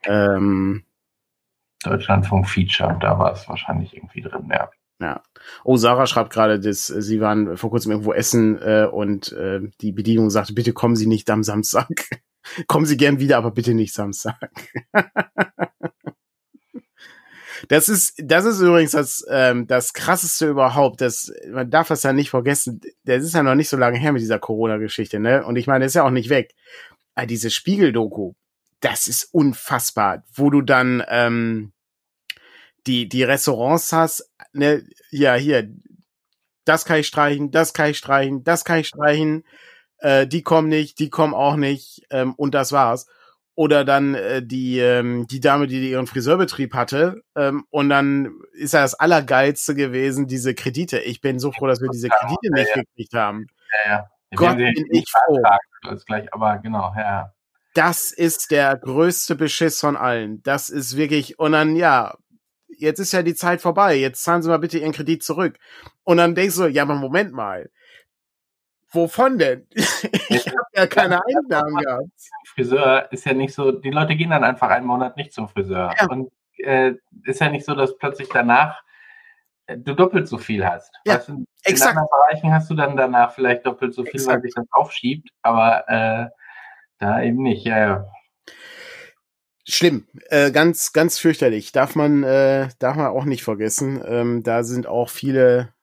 Ähm, Deutschlandfunk Feature, da war es wahrscheinlich irgendwie drin, ja. Ja. Oh, Sarah schreibt gerade, dass äh, sie waren vor kurzem irgendwo essen äh, und äh, die Bedienung sagte, bitte kommen Sie nicht am Samstag. kommen Sie gern wieder, aber bitte nicht Samstag. das ist, das ist übrigens das, ähm, das krasseste überhaupt. Das, man darf das ja nicht vergessen. Das ist ja noch nicht so lange her mit dieser Corona-Geschichte, ne? Und ich meine, das ist ja auch nicht weg. Aber diese Spiegel-Doku, das ist unfassbar, wo du dann, ähm, die, die Restaurants hast, ne, ja, hier, das kann ich streichen, das kann ich streichen, das kann ich streichen, äh, die kommen nicht, die kommen auch nicht, ähm, und das war's. Oder dann äh, die, ähm, die Dame, die ihren Friseurbetrieb hatte, ähm, und dann ist ja das Allergeilste gewesen, diese Kredite. Ich bin so froh, dass wir diese Kredite nicht ja. gekriegt haben. Ja, ja. Gott, bin ich froh. Das gleich, aber genau, ja. Das ist der größte Beschiss von allen. Das ist wirklich, und dann, ja, jetzt ist ja die Zeit vorbei, jetzt zahlen Sie mal bitte Ihren Kredit zurück. Und dann denkst du, ja, aber Moment mal. Wovon denn? ich habe ja keine Einnahmen gehabt. Friseur ist ja nicht so, die Leute gehen dann einfach einen Monat nicht zum Friseur. Ja. Und äh, ist ja nicht so, dass plötzlich danach äh, du doppelt so viel hast. Ja, weißt in anderen Bereichen hast du dann danach vielleicht doppelt so viel, exakt. weil sich das aufschiebt, aber äh, da eben nicht, ja, ja. Schlimm, äh, ganz, ganz fürchterlich. Darf man, äh, darf man auch nicht vergessen. Ähm, da sind auch viele,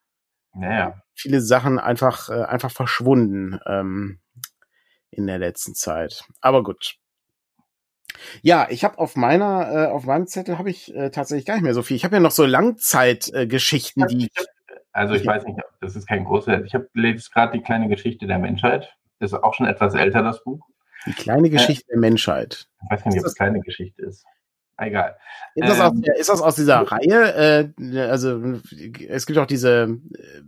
naja. viele Sachen einfach, äh, einfach verschwunden ähm, in der letzten Zeit. Aber gut. Ja, ich habe auf meiner, äh, auf meinem Zettel habe ich äh, tatsächlich gar nicht mehr so viel. Ich habe ja noch so Langzeitgeschichten, äh, die. Also ich weiß nicht, das ist kein großer. Ich habe jetzt gerade die kleine Geschichte der Menschheit. Das ist auch schon etwas älter, das Buch. Die kleine Geschichte äh, der Menschheit. Ich weiß nicht, ob es kleine Geschichte ist. Egal. Ist das, aus, ähm, ist das aus dieser Reihe? Äh, also es gibt auch diese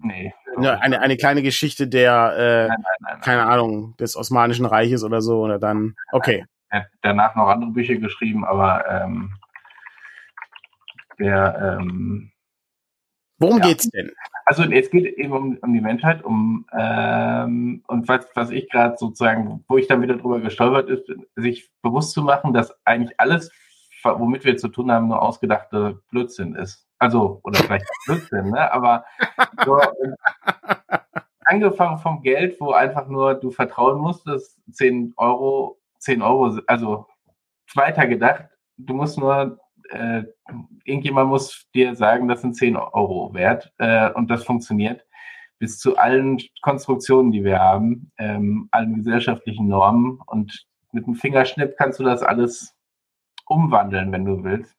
nee, ne, eine, eine kleine Geschichte der äh, nein, nein, nein, keine Ahnung des Osmanischen Reiches oder so oder dann okay. Er hat danach noch andere Bücher geschrieben, aber ähm, der ähm, Worum ja. geht's denn? Also es geht eben um, um die Menschheit, um ähm, und was, was ich gerade sozusagen, wo ich dann wieder drüber gestolpert ist, sich bewusst zu machen, dass eigentlich alles, womit wir zu tun haben, nur ausgedachte Blödsinn ist. Also, oder vielleicht Blödsinn, ne? Aber so, angefangen vom Geld, wo einfach nur du vertrauen musst, dass 10 Euro, 10 Euro, also weitergedacht, du musst nur äh, irgendjemand muss dir sagen, das sind 10 Euro wert äh, und das funktioniert bis zu allen Konstruktionen, die wir haben, ähm, allen gesellschaftlichen Normen und mit einem Fingerschnipp kannst du das alles umwandeln, wenn du willst.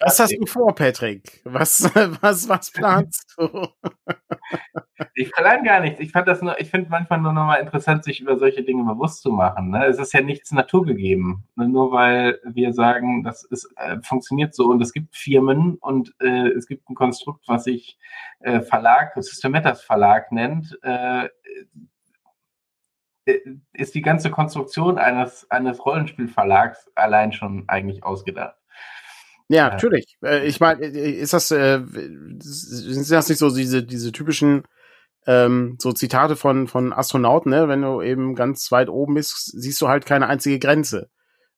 Was, hast du vor, Patrick? Was, was, was planst du? Ich verlange gar nichts. Ich ich finde manchmal nur nochmal interessant, sich über solche Dinge bewusst zu machen. Ne? Es ist ja nichts naturgegeben. Ne? Nur weil wir sagen, das ist, äh, funktioniert so und es gibt Firmen und äh, es gibt ein Konstrukt, was sich äh, Verlag, Systemetas Verlag nennt, äh, äh, ist die ganze Konstruktion eines, eines Rollenspielverlags allein schon eigentlich ausgedacht. Ja, natürlich. Äh, ich meine, äh, ist das, äh, sind das nicht so diese, diese typischen ähm, so Zitate von, von Astronauten, ne? Wenn du eben ganz weit oben bist, siehst du halt keine einzige Grenze.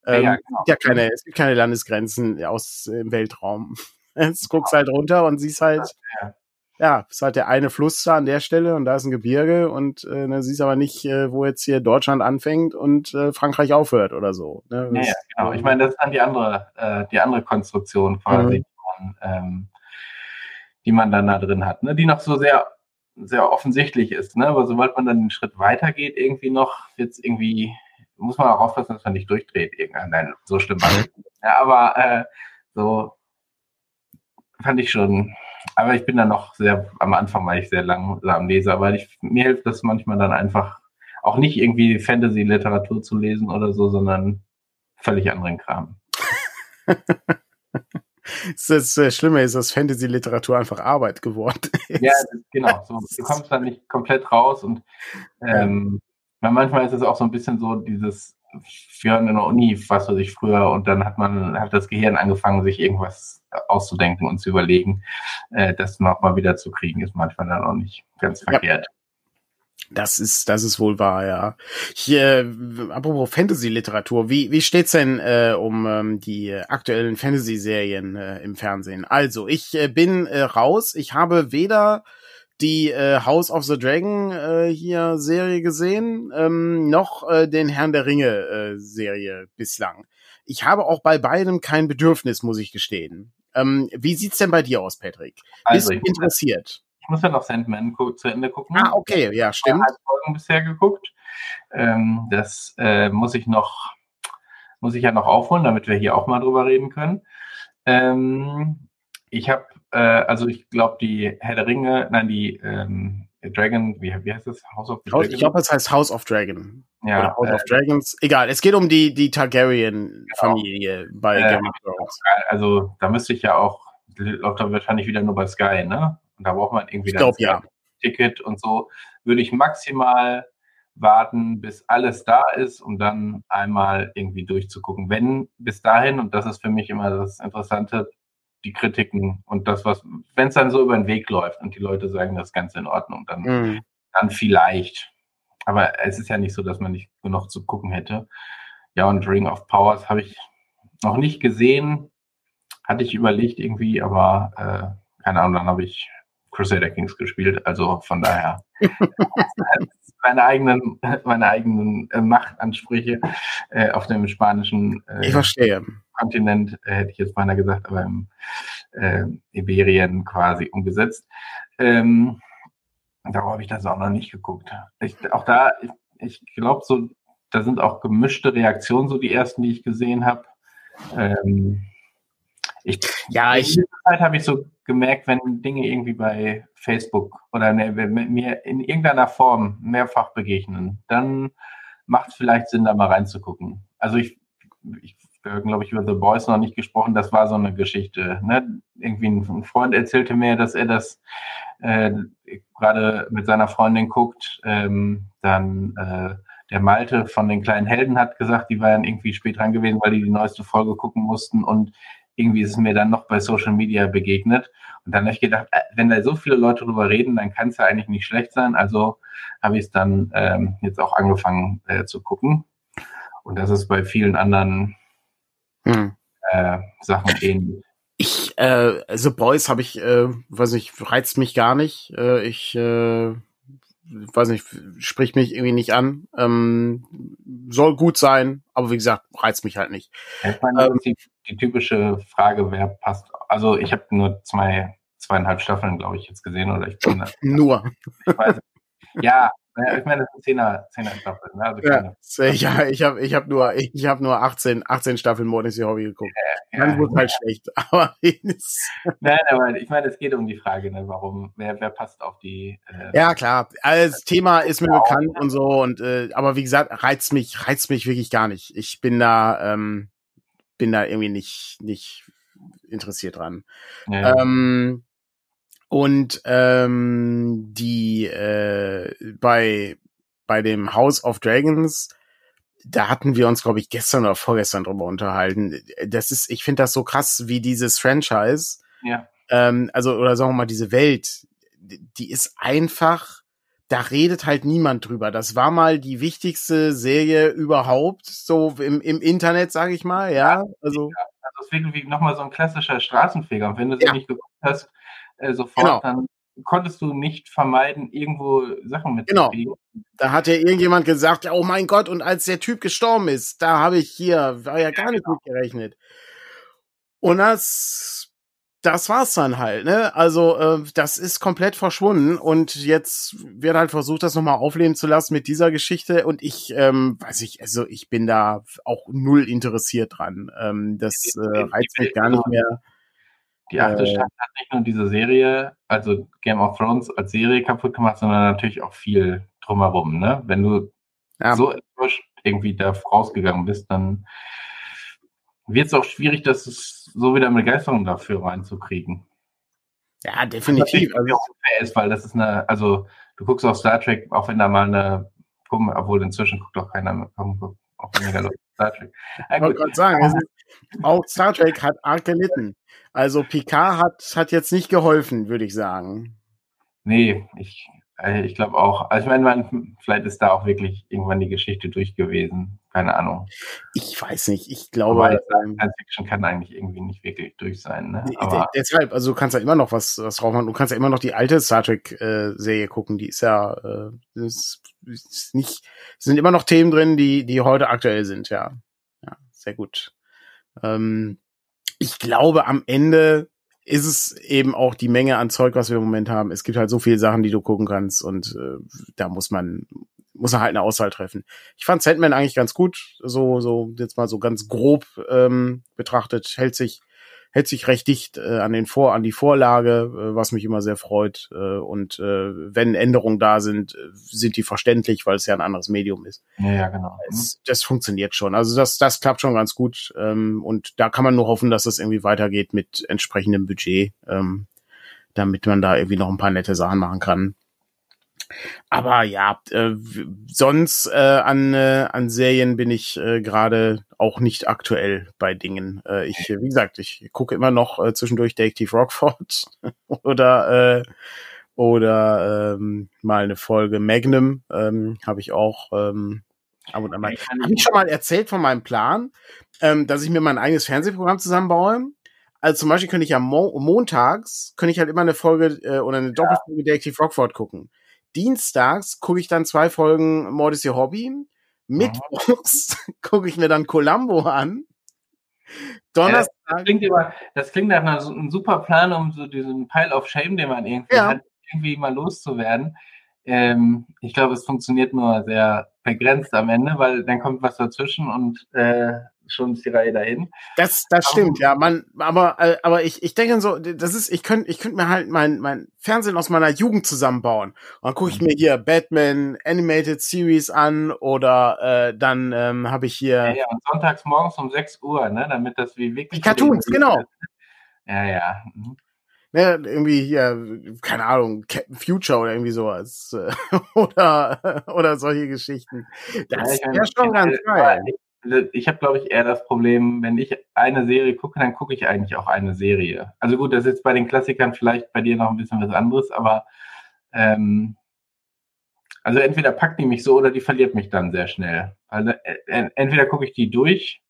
Ähm, ja, genau. ja keine, es gibt keine Landesgrenzen aus im Weltraum. Jetzt guckst halt runter und siehst halt, ja ja, ist halt der eine Fluss da an der Stelle und da ist ein Gebirge und äh, ne, siehst aber nicht, äh, wo jetzt hier Deutschland anfängt und äh, Frankreich aufhört oder so. Ne? Ja, ja, genau. Ich meine, das ist dann die andere, äh, die andere Konstruktion quasi, mhm. die, man, ähm, die man dann da drin hat, ne? die noch so sehr, sehr offensichtlich ist. Ne? Aber sobald man dann einen Schritt weiter geht, irgendwie noch, jetzt irgendwie, muss man auch aufpassen, dass man nicht durchdreht. Irgendwann. Nein, so schlimm war es. Ja, aber äh, so fand ich schon aber ich bin da noch sehr, am Anfang war ich sehr langsam Leser, weil ich, mir hilft das manchmal dann einfach auch nicht irgendwie Fantasy-Literatur zu lesen oder so, sondern völlig anderen Kram. das äh, Schlimme ist, dass Fantasy-Literatur einfach Arbeit geworden ist. Ja, genau. So, du kommst da nicht komplett raus und ähm, manchmal ist es auch so ein bisschen so dieses für in der Uni, was weiß ich früher, und dann hat man, hat das Gehirn angefangen, sich irgendwas auszudenken und zu überlegen. Äh, das nochmal wieder zu kriegen, ist manchmal dann auch nicht ganz verkehrt. Das ist, das ist wohl wahr, ja. Hier, apropos Fantasy-Literatur, wie, wie steht's denn äh, um ähm, die aktuellen Fantasy-Serien äh, im Fernsehen? Also, ich äh, bin äh, raus. Ich habe weder die äh, House of the Dragon äh, hier Serie gesehen, ähm, noch äh, den Herrn der Ringe äh, Serie bislang. Ich habe auch bei beidem kein Bedürfnis, muss ich gestehen. Ähm, wie sieht's denn bei dir aus, Patrick? Also, Bist du interessiert? Ich muss ja noch Sandman zu Ende gucken. Ah, okay, ja, stimmt. Ich habe Folgen bisher geguckt. Ähm, das äh, muss ich noch, muss ich ja noch aufholen, damit wir hier auch mal drüber reden können. Ähm, ich habe äh, also ich glaube, die Herr der Ringe, nein, die ähm, Dragon, wie, wie heißt das? House of Dragon? Ich glaube, es heißt House of Dragon. Ja, Oder House äh, of Dragons. Egal, es geht um die, die Targaryen-Familie genau. bei äh, Game of Thrones. Also da müsste ich ja auch, läuft dann wahrscheinlich wieder nur bei Sky, ne? Und da braucht man irgendwie ich glaub, ja. Ticket und so. Würde ich maximal warten, bis alles da ist, um dann einmal irgendwie durchzugucken. Wenn bis dahin, und das ist für mich immer das Interessante, die Kritiken und das, was, wenn es dann so über den Weg läuft und die Leute sagen, das ist ganz in Ordnung, dann, mhm. dann vielleicht. Aber es ist ja nicht so, dass man nicht genug zu gucken hätte. Ja, und Ring of Powers habe ich noch nicht gesehen. Hatte ich überlegt irgendwie, aber äh, keine Ahnung, dann habe ich Crusader Kings gespielt. Also von daher meine eigenen, meine eigenen äh, Machtansprüche äh, auf dem spanischen äh, ich verstehe. Kontinent, äh, hätte ich jetzt beinahe gesagt, aber im äh, Iberien quasi umgesetzt. Ähm, darauf habe ich das auch noch nicht geguckt. Ich, auch da, ich, ich glaube so, da sind auch gemischte Reaktionen, so die ersten, die ich gesehen habe. Ähm, ich, ja, ich. In Zeit habe ich so gemerkt, wenn Dinge irgendwie bei Facebook oder ne, mir in irgendeiner Form mehrfach begegnen, dann macht es vielleicht Sinn, da mal reinzugucken. Also ich, ich glaube ich, über The Boys noch nicht gesprochen, das war so eine Geschichte. Ne? Irgendwie ein Freund erzählte mir, dass er das äh, gerade mit seiner Freundin guckt, ähm, dann äh, der Malte von den kleinen Helden hat gesagt, die waren irgendwie spät dran gewesen, weil die die neueste Folge gucken mussten und irgendwie ist es mir dann noch bei Social Media begegnet. Und dann habe ich gedacht, äh, wenn da so viele Leute drüber reden, dann kann es ja eigentlich nicht schlecht sein. Also habe ich es dann ähm, jetzt auch angefangen äh, zu gucken. Und das ist bei vielen anderen hm. äh, Sachen ähnlich. Ich, äh, The Boys habe ich, äh, weiß nicht, reizt mich gar nicht. Äh, ich äh, weiß nicht, spricht mich irgendwie nicht an. Ähm, soll gut sein, aber wie gesagt, reizt mich halt nicht. Ich meine, ähm, die, die, typische Frage, wer passt. Also ich habe nur zwei, zweieinhalb Staffeln, glaube ich, jetzt gesehen. Oder ich bin nur. Ich weiß, ja, ich meine, das sind Zehner, Zehner Staffeln. Ne? Also ja, ich, ja, ich habe ich hab nur, ich, hab nur 18, 18 Staffeln Morning Hobby geguckt. Ja, Dann ja, wurde halt schlecht. Aber Nein, aber ich meine, es geht um die Frage, ne, warum, wer, wer passt auf die. Äh, ja, klar. Das Thema ist mir bekannt und so. Und äh, aber wie gesagt, reizt mich, reizt mich wirklich gar nicht. Ich bin da, ähm, bin da irgendwie nicht, nicht interessiert dran. Ja. Ähm, und ähm, die äh, bei bei dem House of Dragons, da hatten wir uns, glaube ich, gestern oder vorgestern drüber unterhalten. Das ist, ich finde das so krass, wie dieses Franchise. Ja. Ähm, also, oder sagen wir mal, diese Welt, die ist einfach, da redet halt niemand drüber. Das war mal die wichtigste Serie überhaupt, so im, im Internet, sage ich mal, ja. Also, ist wirklich nochmal so ein klassischer Straßenfeger. Und wenn du sie ja. nicht geguckt hast, äh, sofort, genau. dann konntest du nicht vermeiden, irgendwo Sachen mitzukriegen. Genau. Da hat ja irgendjemand gesagt, oh mein Gott, und als der Typ gestorben ist, da habe ich hier, war ja gar nicht genau. gerechnet. Und das, das war's dann halt, ne? Also, äh, das ist komplett verschwunden und jetzt wird halt versucht, das nochmal aufleben zu lassen mit dieser Geschichte und ich, ähm, weiß ich, also ich bin da auch null interessiert dran. Ähm, das äh, reizt mich gar nicht mehr. Die achte äh, Staffel hat nicht nur diese Serie, also Game of Thrones als Serie kaputt gemacht, sondern natürlich auch viel drumherum. Ne? Wenn du ja. so irgendwie da rausgegangen bist, dann wird es auch schwierig, dass es so wieder eine Begeisterung dafür reinzukriegen. Ja, definitiv. Also, auch ist, weil das ist eine, also du guckst auf Star Trek, auch wenn da mal eine, obwohl inzwischen guckt auch keiner mehr, auch weniger Leute Star Trek. ich wollte gerade sagen, auch Star Trek hat arg gelitten. Also Picard hat, hat jetzt nicht geholfen, würde ich sagen. Nee, ich, äh, ich glaube auch. Also ich meine, vielleicht ist da auch wirklich irgendwann die Geschichte durch gewesen. Keine Ahnung. Ich weiß nicht. Ich glaube. Aber ähm, Science Fiction kann eigentlich irgendwie nicht wirklich durch sein. Ne? Aber deshalb, also du kannst ja immer noch was, was drauf machen. Du kannst ja immer noch die alte Star Trek-Serie äh, gucken. Die ist ja äh, ist, ist nicht, sind immer noch Themen drin, die, die heute aktuell sind, ja. Ja, sehr gut. Ähm, ich glaube, am Ende ist es eben auch die Menge an Zeug, was wir im Moment haben. Es gibt halt so viele Sachen, die du gucken kannst und äh, da muss man muss man halt eine Auswahl treffen. Ich fand Sandman eigentlich ganz gut, so so jetzt mal so ganz grob ähm, betrachtet, hält sich hält sich recht dicht äh, an den Vor an die Vorlage, äh, was mich immer sehr freut. Äh, und äh, wenn Änderungen da sind, äh, sind die verständlich, weil es ja ein anderes Medium ist. Ja, ja genau. Es, das funktioniert schon. Also das das klappt schon ganz gut. Ähm, und da kann man nur hoffen, dass das irgendwie weitergeht mit entsprechendem Budget, ähm, damit man da irgendwie noch ein paar nette Sachen machen kann. Aber ja, äh, sonst äh, an, äh, an Serien bin ich äh, gerade auch nicht aktuell bei Dingen. Äh, ich, wie gesagt, ich gucke immer noch äh, zwischendurch Detective Rockford oder äh, oder ähm, mal eine Folge Magnum ähm, habe ich auch ähm, ab und an mal. Habe ich schon mal erzählt von meinem Plan, ähm, dass ich mir mein eigenes Fernsehprogramm zusammenbaue? Also zum Beispiel könnte ich ja mo montags, könnte ich halt immer eine Folge äh, oder eine Doppelfolge ja. Detective Rockford gucken. Dienstags gucke ich dann zwei Folgen Mord ist ihr Hobby. Mittwochs gucke ich mir dann Columbo an. Donnerstag. Ja, das, klingt immer, das klingt nach einem super Plan, um so diesen Pile of Shame, den man irgendwie ja. hat, irgendwie mal loszuwerden. Ähm, ich glaube, es funktioniert nur sehr begrenzt am Ende, weil dann kommt was dazwischen und äh, schon ist die Reihe dahin. Das, das stimmt, ja. Man, aber, äh, aber ich, ich denke so, das ist, ich könnte, ich könnte mir halt mein, mein Fernsehen aus meiner Jugend zusammenbauen. Und dann gucke ich mir hier Batman Animated Series an oder äh, dann ähm, habe ich hier. Ja, ja, und sonntags morgens um 6 Uhr, ne, damit das wie wirklich. Die Cartoons, genau. Ja, ja. Mhm. Ne, irgendwie hier, keine Ahnung, Captain Future oder irgendwie sowas. oder, oder solche Geschichten. Das ja, wäre schon ganz geil. Ich habe, glaube ich, eher das Problem, wenn ich eine Serie gucke, dann gucke ich eigentlich auch eine Serie. Also gut, das ist bei den Klassikern vielleicht bei dir noch ein bisschen was anderes, aber ähm, also entweder packt die mich so oder die verliert mich dann sehr schnell. Also äh, entweder gucke ich die durch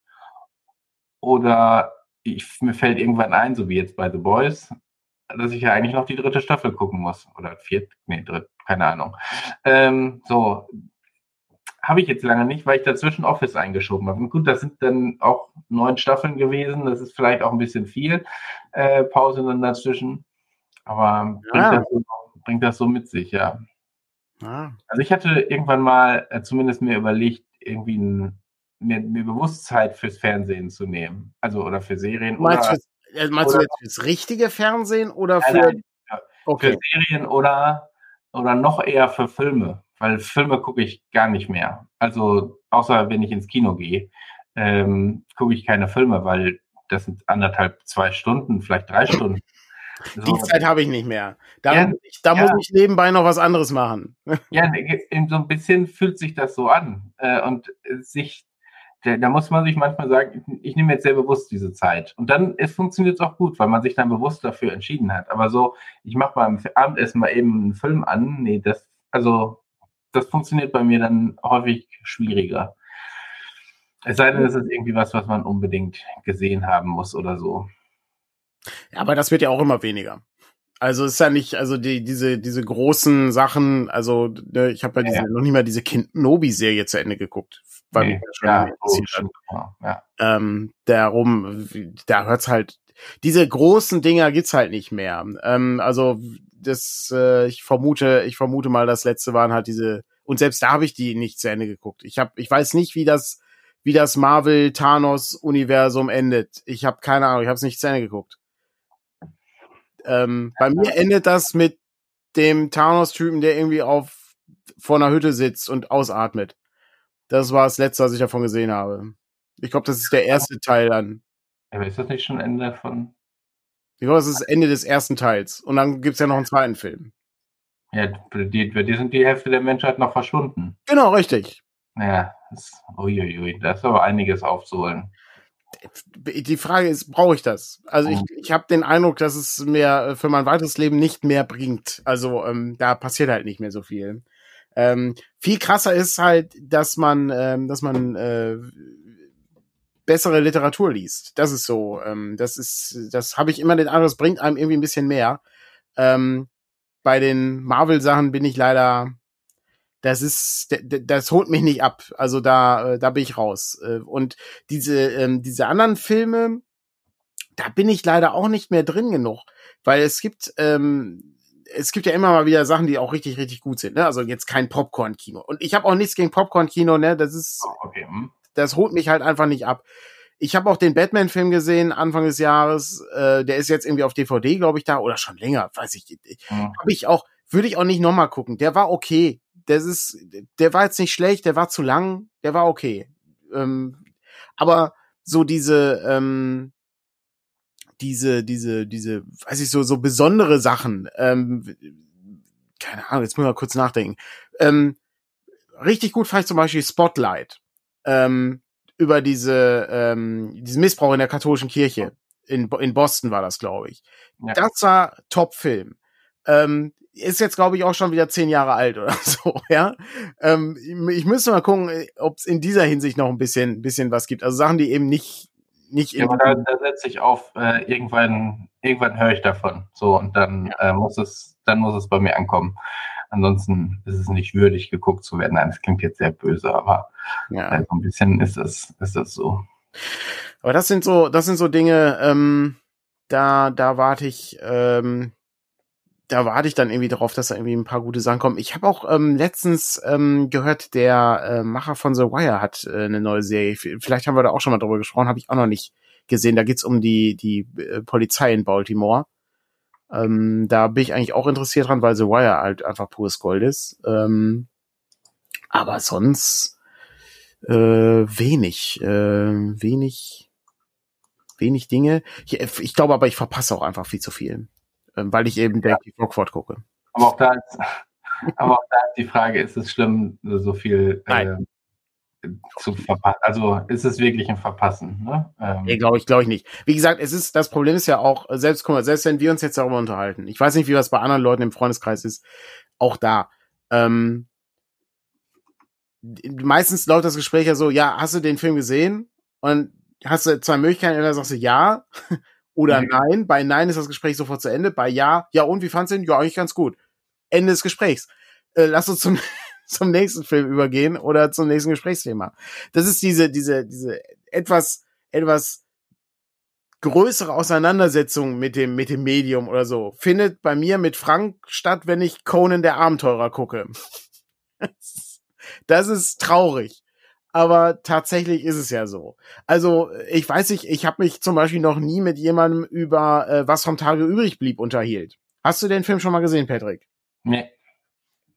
oder ich, mir fällt irgendwann ein, so wie jetzt bei The Boys, dass ich ja eigentlich noch die dritte Staffel gucken muss. Oder viert, nee, dritt, keine Ahnung. Ähm, so, habe ich jetzt lange nicht, weil ich dazwischen Office eingeschoben habe. Und gut, das sind dann auch neun Staffeln gewesen. Das ist vielleicht auch ein bisschen viel äh, Pause dann dazwischen. Aber bringt, ja. das so, bringt, das so, mit sich, ja. ja. Also ich hatte irgendwann mal äh, zumindest mir überlegt, irgendwie ein, mir, mir Bewusstsein fürs Fernsehen zu nehmen. Also oder für Serien. Meinst, oder, fürs, äh, meinst oder, du jetzt fürs richtige Fernsehen oder für, nein, ja, okay. für Serien oder, oder noch eher für Filme? Weil Filme gucke ich gar nicht mehr. Also außer wenn ich ins Kino gehe, ähm, gucke ich keine Filme, weil das sind anderthalb, zwei Stunden, vielleicht drei Stunden. So. Die Zeit habe ich nicht mehr. Da, ja, ich, da ja. muss ich nebenbei noch was anderes machen. Ja, so ein bisschen fühlt sich das so an. Äh, und sich, da, muss man sich manchmal sagen, ich, ich nehme jetzt sehr bewusst diese Zeit. Und dann funktioniert es auch gut, weil man sich dann bewusst dafür entschieden hat. Aber so, ich mache beim Abendessen mal eben einen Film an. Nee, das, also das funktioniert bei mir dann häufig schwieriger. Es sei denn, es ist irgendwie was, was man unbedingt gesehen haben muss oder so. Ja, aber das wird ja auch immer weniger. Also es ist ja nicht, also die, diese, diese großen Sachen, also ne, ich habe ja, diese, ja, noch nicht mal diese Kind Nobi-Serie zu Ende geguckt, weil nee, schon ja, oh, ja. Ähm, darum, da hört's halt, diese großen Dinger gibt's halt nicht mehr. Ähm, also das, äh, ich vermute, ich vermute mal, das letzte waren halt diese, und selbst da habe ich die nicht zu Ende geguckt. Ich habe, ich weiß nicht, wie das, wie das Marvel Thanos Universum endet. Ich habe keine Ahnung, ich habe es nicht zu Ende geguckt. Ähm, bei mir endet das mit dem Thanos-Typen, der irgendwie auf vor einer Hütte sitzt und ausatmet. Das war das letzte, was ich davon gesehen habe. Ich glaube, das ist der erste Teil dann. Aber ist das nicht schon Ende von ich glaube, das ist das Ende des ersten Teils. Und dann gibt's ja noch einen zweiten Film. Ja, bei dir sind die Hälfte der Menschheit noch verschwunden. Genau, richtig. Ja, das, uiuiui, da ist aber einiges aufzuholen. Die Frage ist, brauche ich das? Also ich, ich habe den Eindruck, dass es mir für mein weiteres Leben nicht mehr bringt. Also ähm, da passiert halt nicht mehr so viel. Ähm, viel krasser ist halt, dass man, ähm, dass man äh, bessere Literatur liest. Das ist so. Ähm, das ist, das habe ich immer den Eindruck, das bringt einem irgendwie ein bisschen mehr. Ähm, bei den Marvel-Sachen bin ich leider, das ist, das holt mich nicht ab. Also da, äh, da bin ich raus. Äh, und diese, ähm, diese anderen Filme, da bin ich leider auch nicht mehr drin genug, weil es gibt, ähm, es gibt ja immer mal wieder Sachen, die auch richtig, richtig gut sind. Ne? Also jetzt kein Popcorn-Kino. Und ich habe auch nichts gegen Popcorn-Kino. Ne, das ist, oh, okay. Das holt mich halt einfach nicht ab. Ich habe auch den Batman-Film gesehen Anfang des Jahres. Äh, der ist jetzt irgendwie auf DVD, glaube ich, da oder schon länger, weiß ich. Mhm. Habe ich auch, würde ich auch nicht nochmal gucken. Der war okay. Das ist, der war jetzt nicht schlecht, der war zu lang, der war okay. Ähm, aber so diese, ähm, diese, diese, diese, weiß ich so, so besondere Sachen. Ähm, keine Ahnung, jetzt muss ich mal kurz nachdenken. Ähm, richtig gut fand ich zum Beispiel Spotlight. Ähm, über diese, ähm, diesen Missbrauch in der katholischen Kirche. In, in Boston war das, glaube ich. Ja. Das war Top-Film. Ähm, ist jetzt, glaube ich, auch schon wieder zehn Jahre alt oder so, ja. Ähm, ich müsste mal gucken, ob es in dieser Hinsicht noch ein bisschen, bisschen was gibt. Also Sachen, die eben nicht, nicht ja, aber da, da setze ich auf, äh, irgendwann, irgendwann höre ich davon. So, und dann ja. äh, muss es, dann muss es bei mir ankommen. Ansonsten ist es nicht würdig, geguckt zu werden. Nein, das klingt jetzt sehr böse, aber ja. äh, so ein bisschen ist das, ist das so. Aber das sind so, das sind so Dinge, ähm, da, da warte ich, ähm, da warte ich dann irgendwie darauf, dass da irgendwie ein paar gute Sachen kommen. Ich habe auch ähm, letztens ähm, gehört, der äh, Macher von The Wire hat äh, eine neue Serie. Vielleicht haben wir da auch schon mal drüber gesprochen, habe ich auch noch nicht gesehen. Da geht's um die die äh, Polizei in Baltimore. Ähm, da bin ich eigentlich auch interessiert dran, weil The Wire halt einfach pures Gold ist. Ähm, aber sonst äh, wenig, äh, wenig, wenig Dinge. Ich, ich glaube aber, ich verpasse auch einfach viel zu viel. Ähm, weil ich eben ja. Dave Rockford gucke. Aber auch da ist, aber auch da ist die Frage, ist es schlimm, so viel äh, zu verpassen? Also ist es wirklich ein Verpassen? Ne? Ähm, nee, glaube ich, glaube ich nicht. Wie gesagt, es ist, das Problem ist ja auch, selbst, guck mal, selbst wenn wir uns jetzt darüber unterhalten, ich weiß nicht, wie das bei anderen Leuten im Freundeskreis ist, auch da, ähm, meistens läuft das Gespräch ja so, ja, hast du den Film gesehen? Und hast du zwei Möglichkeiten, entweder sagst du ja oder mhm. nein. Bei nein ist das Gespräch sofort zu Ende. Bei ja, ja und wie fandst du ihn? Ja, eigentlich ganz gut. Ende des Gesprächs. Äh, lass uns zum zum nächsten Film übergehen oder zum nächsten Gesprächsthema. Das ist diese diese diese etwas etwas größere Auseinandersetzung mit dem mit dem Medium oder so findet bei mir mit Frank statt, wenn ich Conan der Abenteurer gucke. das ist traurig aber tatsächlich ist es ja so. Also ich weiß nicht, ich habe mich zum Beispiel noch nie mit jemandem über äh, was vom Tage übrig blieb unterhielt. Hast du den Film schon mal gesehen, Patrick? Nee.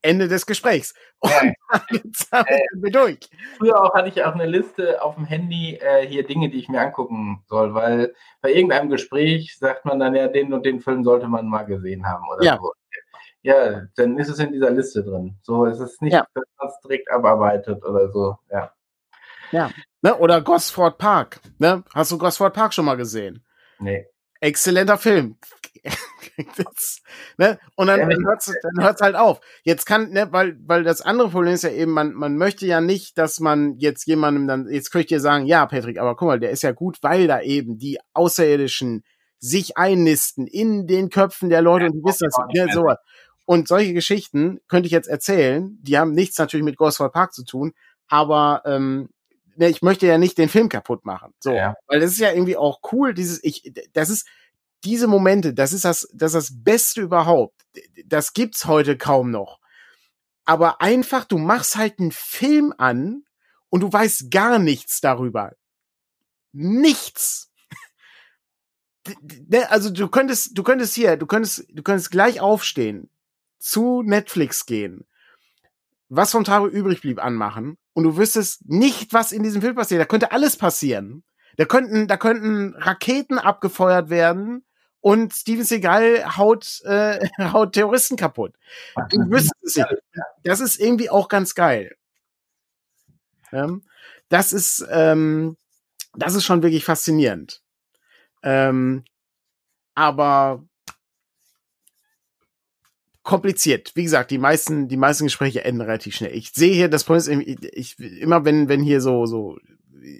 Ende des Gesprächs. Und jetzt äh, wir durch. Früher auch hatte ich auch eine Liste auf dem Handy äh, hier Dinge, die ich mir angucken soll, weil bei irgendeinem Gespräch sagt man dann ja, den und den Film sollte man mal gesehen haben oder ja. so. Ja, dann ist es in dieser Liste drin. So ist es nicht, ja. dass man es direkt abarbeitet oder so. Ja. Ja. Ne? Oder Gosford Park. Ne? Hast du Gosford Park schon mal gesehen? Nee. Exzellenter Film. das, ne? Und dann, dann hört's, dann hört's halt auf. Jetzt kann, ne, weil, weil das andere Problem ist ja eben, man, man möchte ja nicht, dass man jetzt jemandem dann, jetzt könnte ich dir sagen, ja, Patrick, aber guck mal, der ist ja gut, weil da eben die Außerirdischen sich einnisten in den Köpfen der Leute ja, und die wissen das, ne, sowas. Und solche Geschichten könnte ich jetzt erzählen, die haben nichts natürlich mit Gosford Park zu tun, aber ähm, ne, ich möchte ja nicht den Film kaputt machen. So, ja. weil das ist ja irgendwie auch cool, dieses, ich, das ist, diese Momente, das ist das, das ist das Beste überhaupt. Das gibt's heute kaum noch. Aber einfach, du machst halt einen Film an und du weißt gar nichts darüber. Nichts. Ne, also du könntest, du könntest hier, du könntest, du könntest gleich aufstehen, zu Netflix gehen, was vom Tage übrig blieb anmachen und du wüsstest nicht, was in diesem Film passiert. Da könnte alles passieren. Da könnten, da könnten Raketen abgefeuert werden und Steven Seagal haut, äh, haut Terroristen kaputt. Du wüsstest es nicht. Das ist irgendwie auch ganz geil. Ähm, das ist, ähm, das ist schon wirklich faszinierend. Ähm, aber kompliziert. Wie gesagt, die meisten, die meisten Gespräche enden relativ schnell. Ich sehe hier, das Point ist, ich, immer wenn, wenn hier so, so,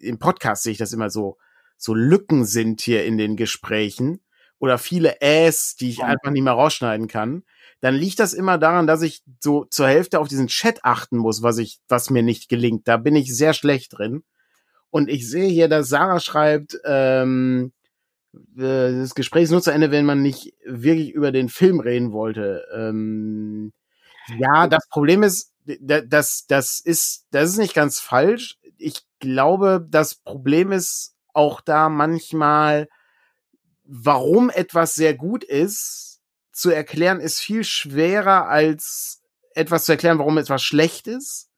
im Podcast sehe ich das immer so, so Lücken sind hier in den Gesprächen oder viele Äs, die ich einfach nicht mehr rausschneiden kann, dann liegt das immer daran, dass ich so zur Hälfte auf diesen Chat achten muss, was ich, was mir nicht gelingt. Da bin ich sehr schlecht drin. Und ich sehe hier, dass Sarah schreibt, ähm, äh, das Gespräch ist nur zu Ende, wenn man nicht wirklich über den Film reden wollte. Ähm, ja, das Problem ist, das, das ist, das ist nicht ganz falsch. Ich glaube, das Problem ist auch da manchmal, warum etwas sehr gut ist, zu erklären, ist viel schwerer als etwas zu erklären, warum etwas schlecht ist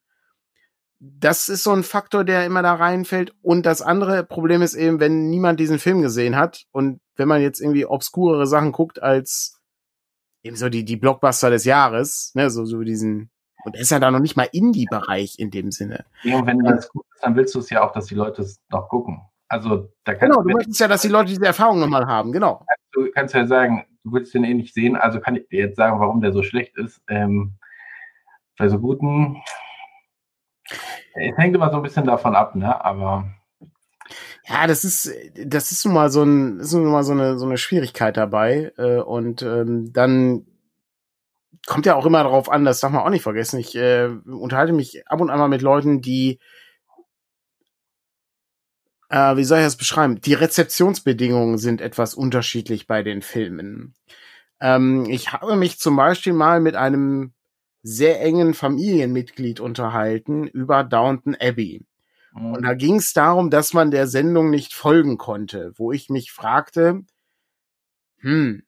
das ist so ein Faktor, der immer da reinfällt. Und das andere Problem ist eben, wenn niemand diesen Film gesehen hat und wenn man jetzt irgendwie obskurere Sachen guckt als eben so die, die Blockbuster des Jahres, ne, so, so diesen, und er ist ja da noch nicht mal Indie-Bereich in dem Sinne. Ja, und wenn das gut ist, dann willst du es ja auch, dass die Leute es noch gucken. Also, da kannst Genau, du möchtest ja, dass die Leute diese Erfahrung nochmal haben, genau. du kannst ja sagen, du willst den eh nicht sehen, also kann ich dir jetzt sagen, warum der so schlecht ist. Ähm, bei so guten, es hängt immer so ein bisschen davon ab, ne? Aber Ja, das ist, das ist nun mal so ein, ist nun mal so eine, so eine Schwierigkeit dabei. Äh, und ähm, dann kommt ja auch immer darauf an, das darf man auch nicht vergessen. Ich äh, unterhalte mich ab und an mal mit Leuten, die äh, wie soll ich das beschreiben? Die Rezeptionsbedingungen sind etwas unterschiedlich bei den Filmen. Ähm, ich habe mich zum Beispiel mal mit einem sehr engen Familienmitglied unterhalten über Downton Abbey. Und da ging es darum, dass man der Sendung nicht folgen konnte, wo ich mich fragte, hm,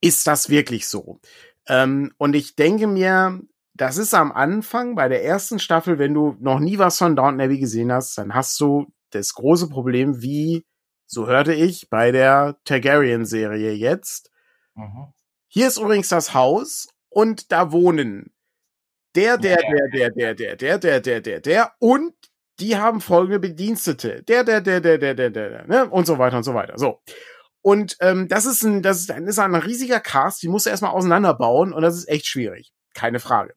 ist das wirklich so? Ähm, und ich denke mir, das ist am Anfang bei der ersten Staffel, wenn du noch nie was von Downton Abbey gesehen hast, dann hast du das große Problem, wie, so hörte ich, bei der Targaryen-Serie jetzt. mhm. Hier ist übrigens das Haus und da wohnen der, der, der, der, der, der, der, der, der, der, der und die haben folgende Bedienstete. Der, der, der, der, der, der, der, der, ne? Und so weiter und so weiter. So. Und ähm, das ist ein, das ist ein, ist ein riesiger Cast, die musst du erstmal auseinanderbauen und das ist echt schwierig. Keine Frage.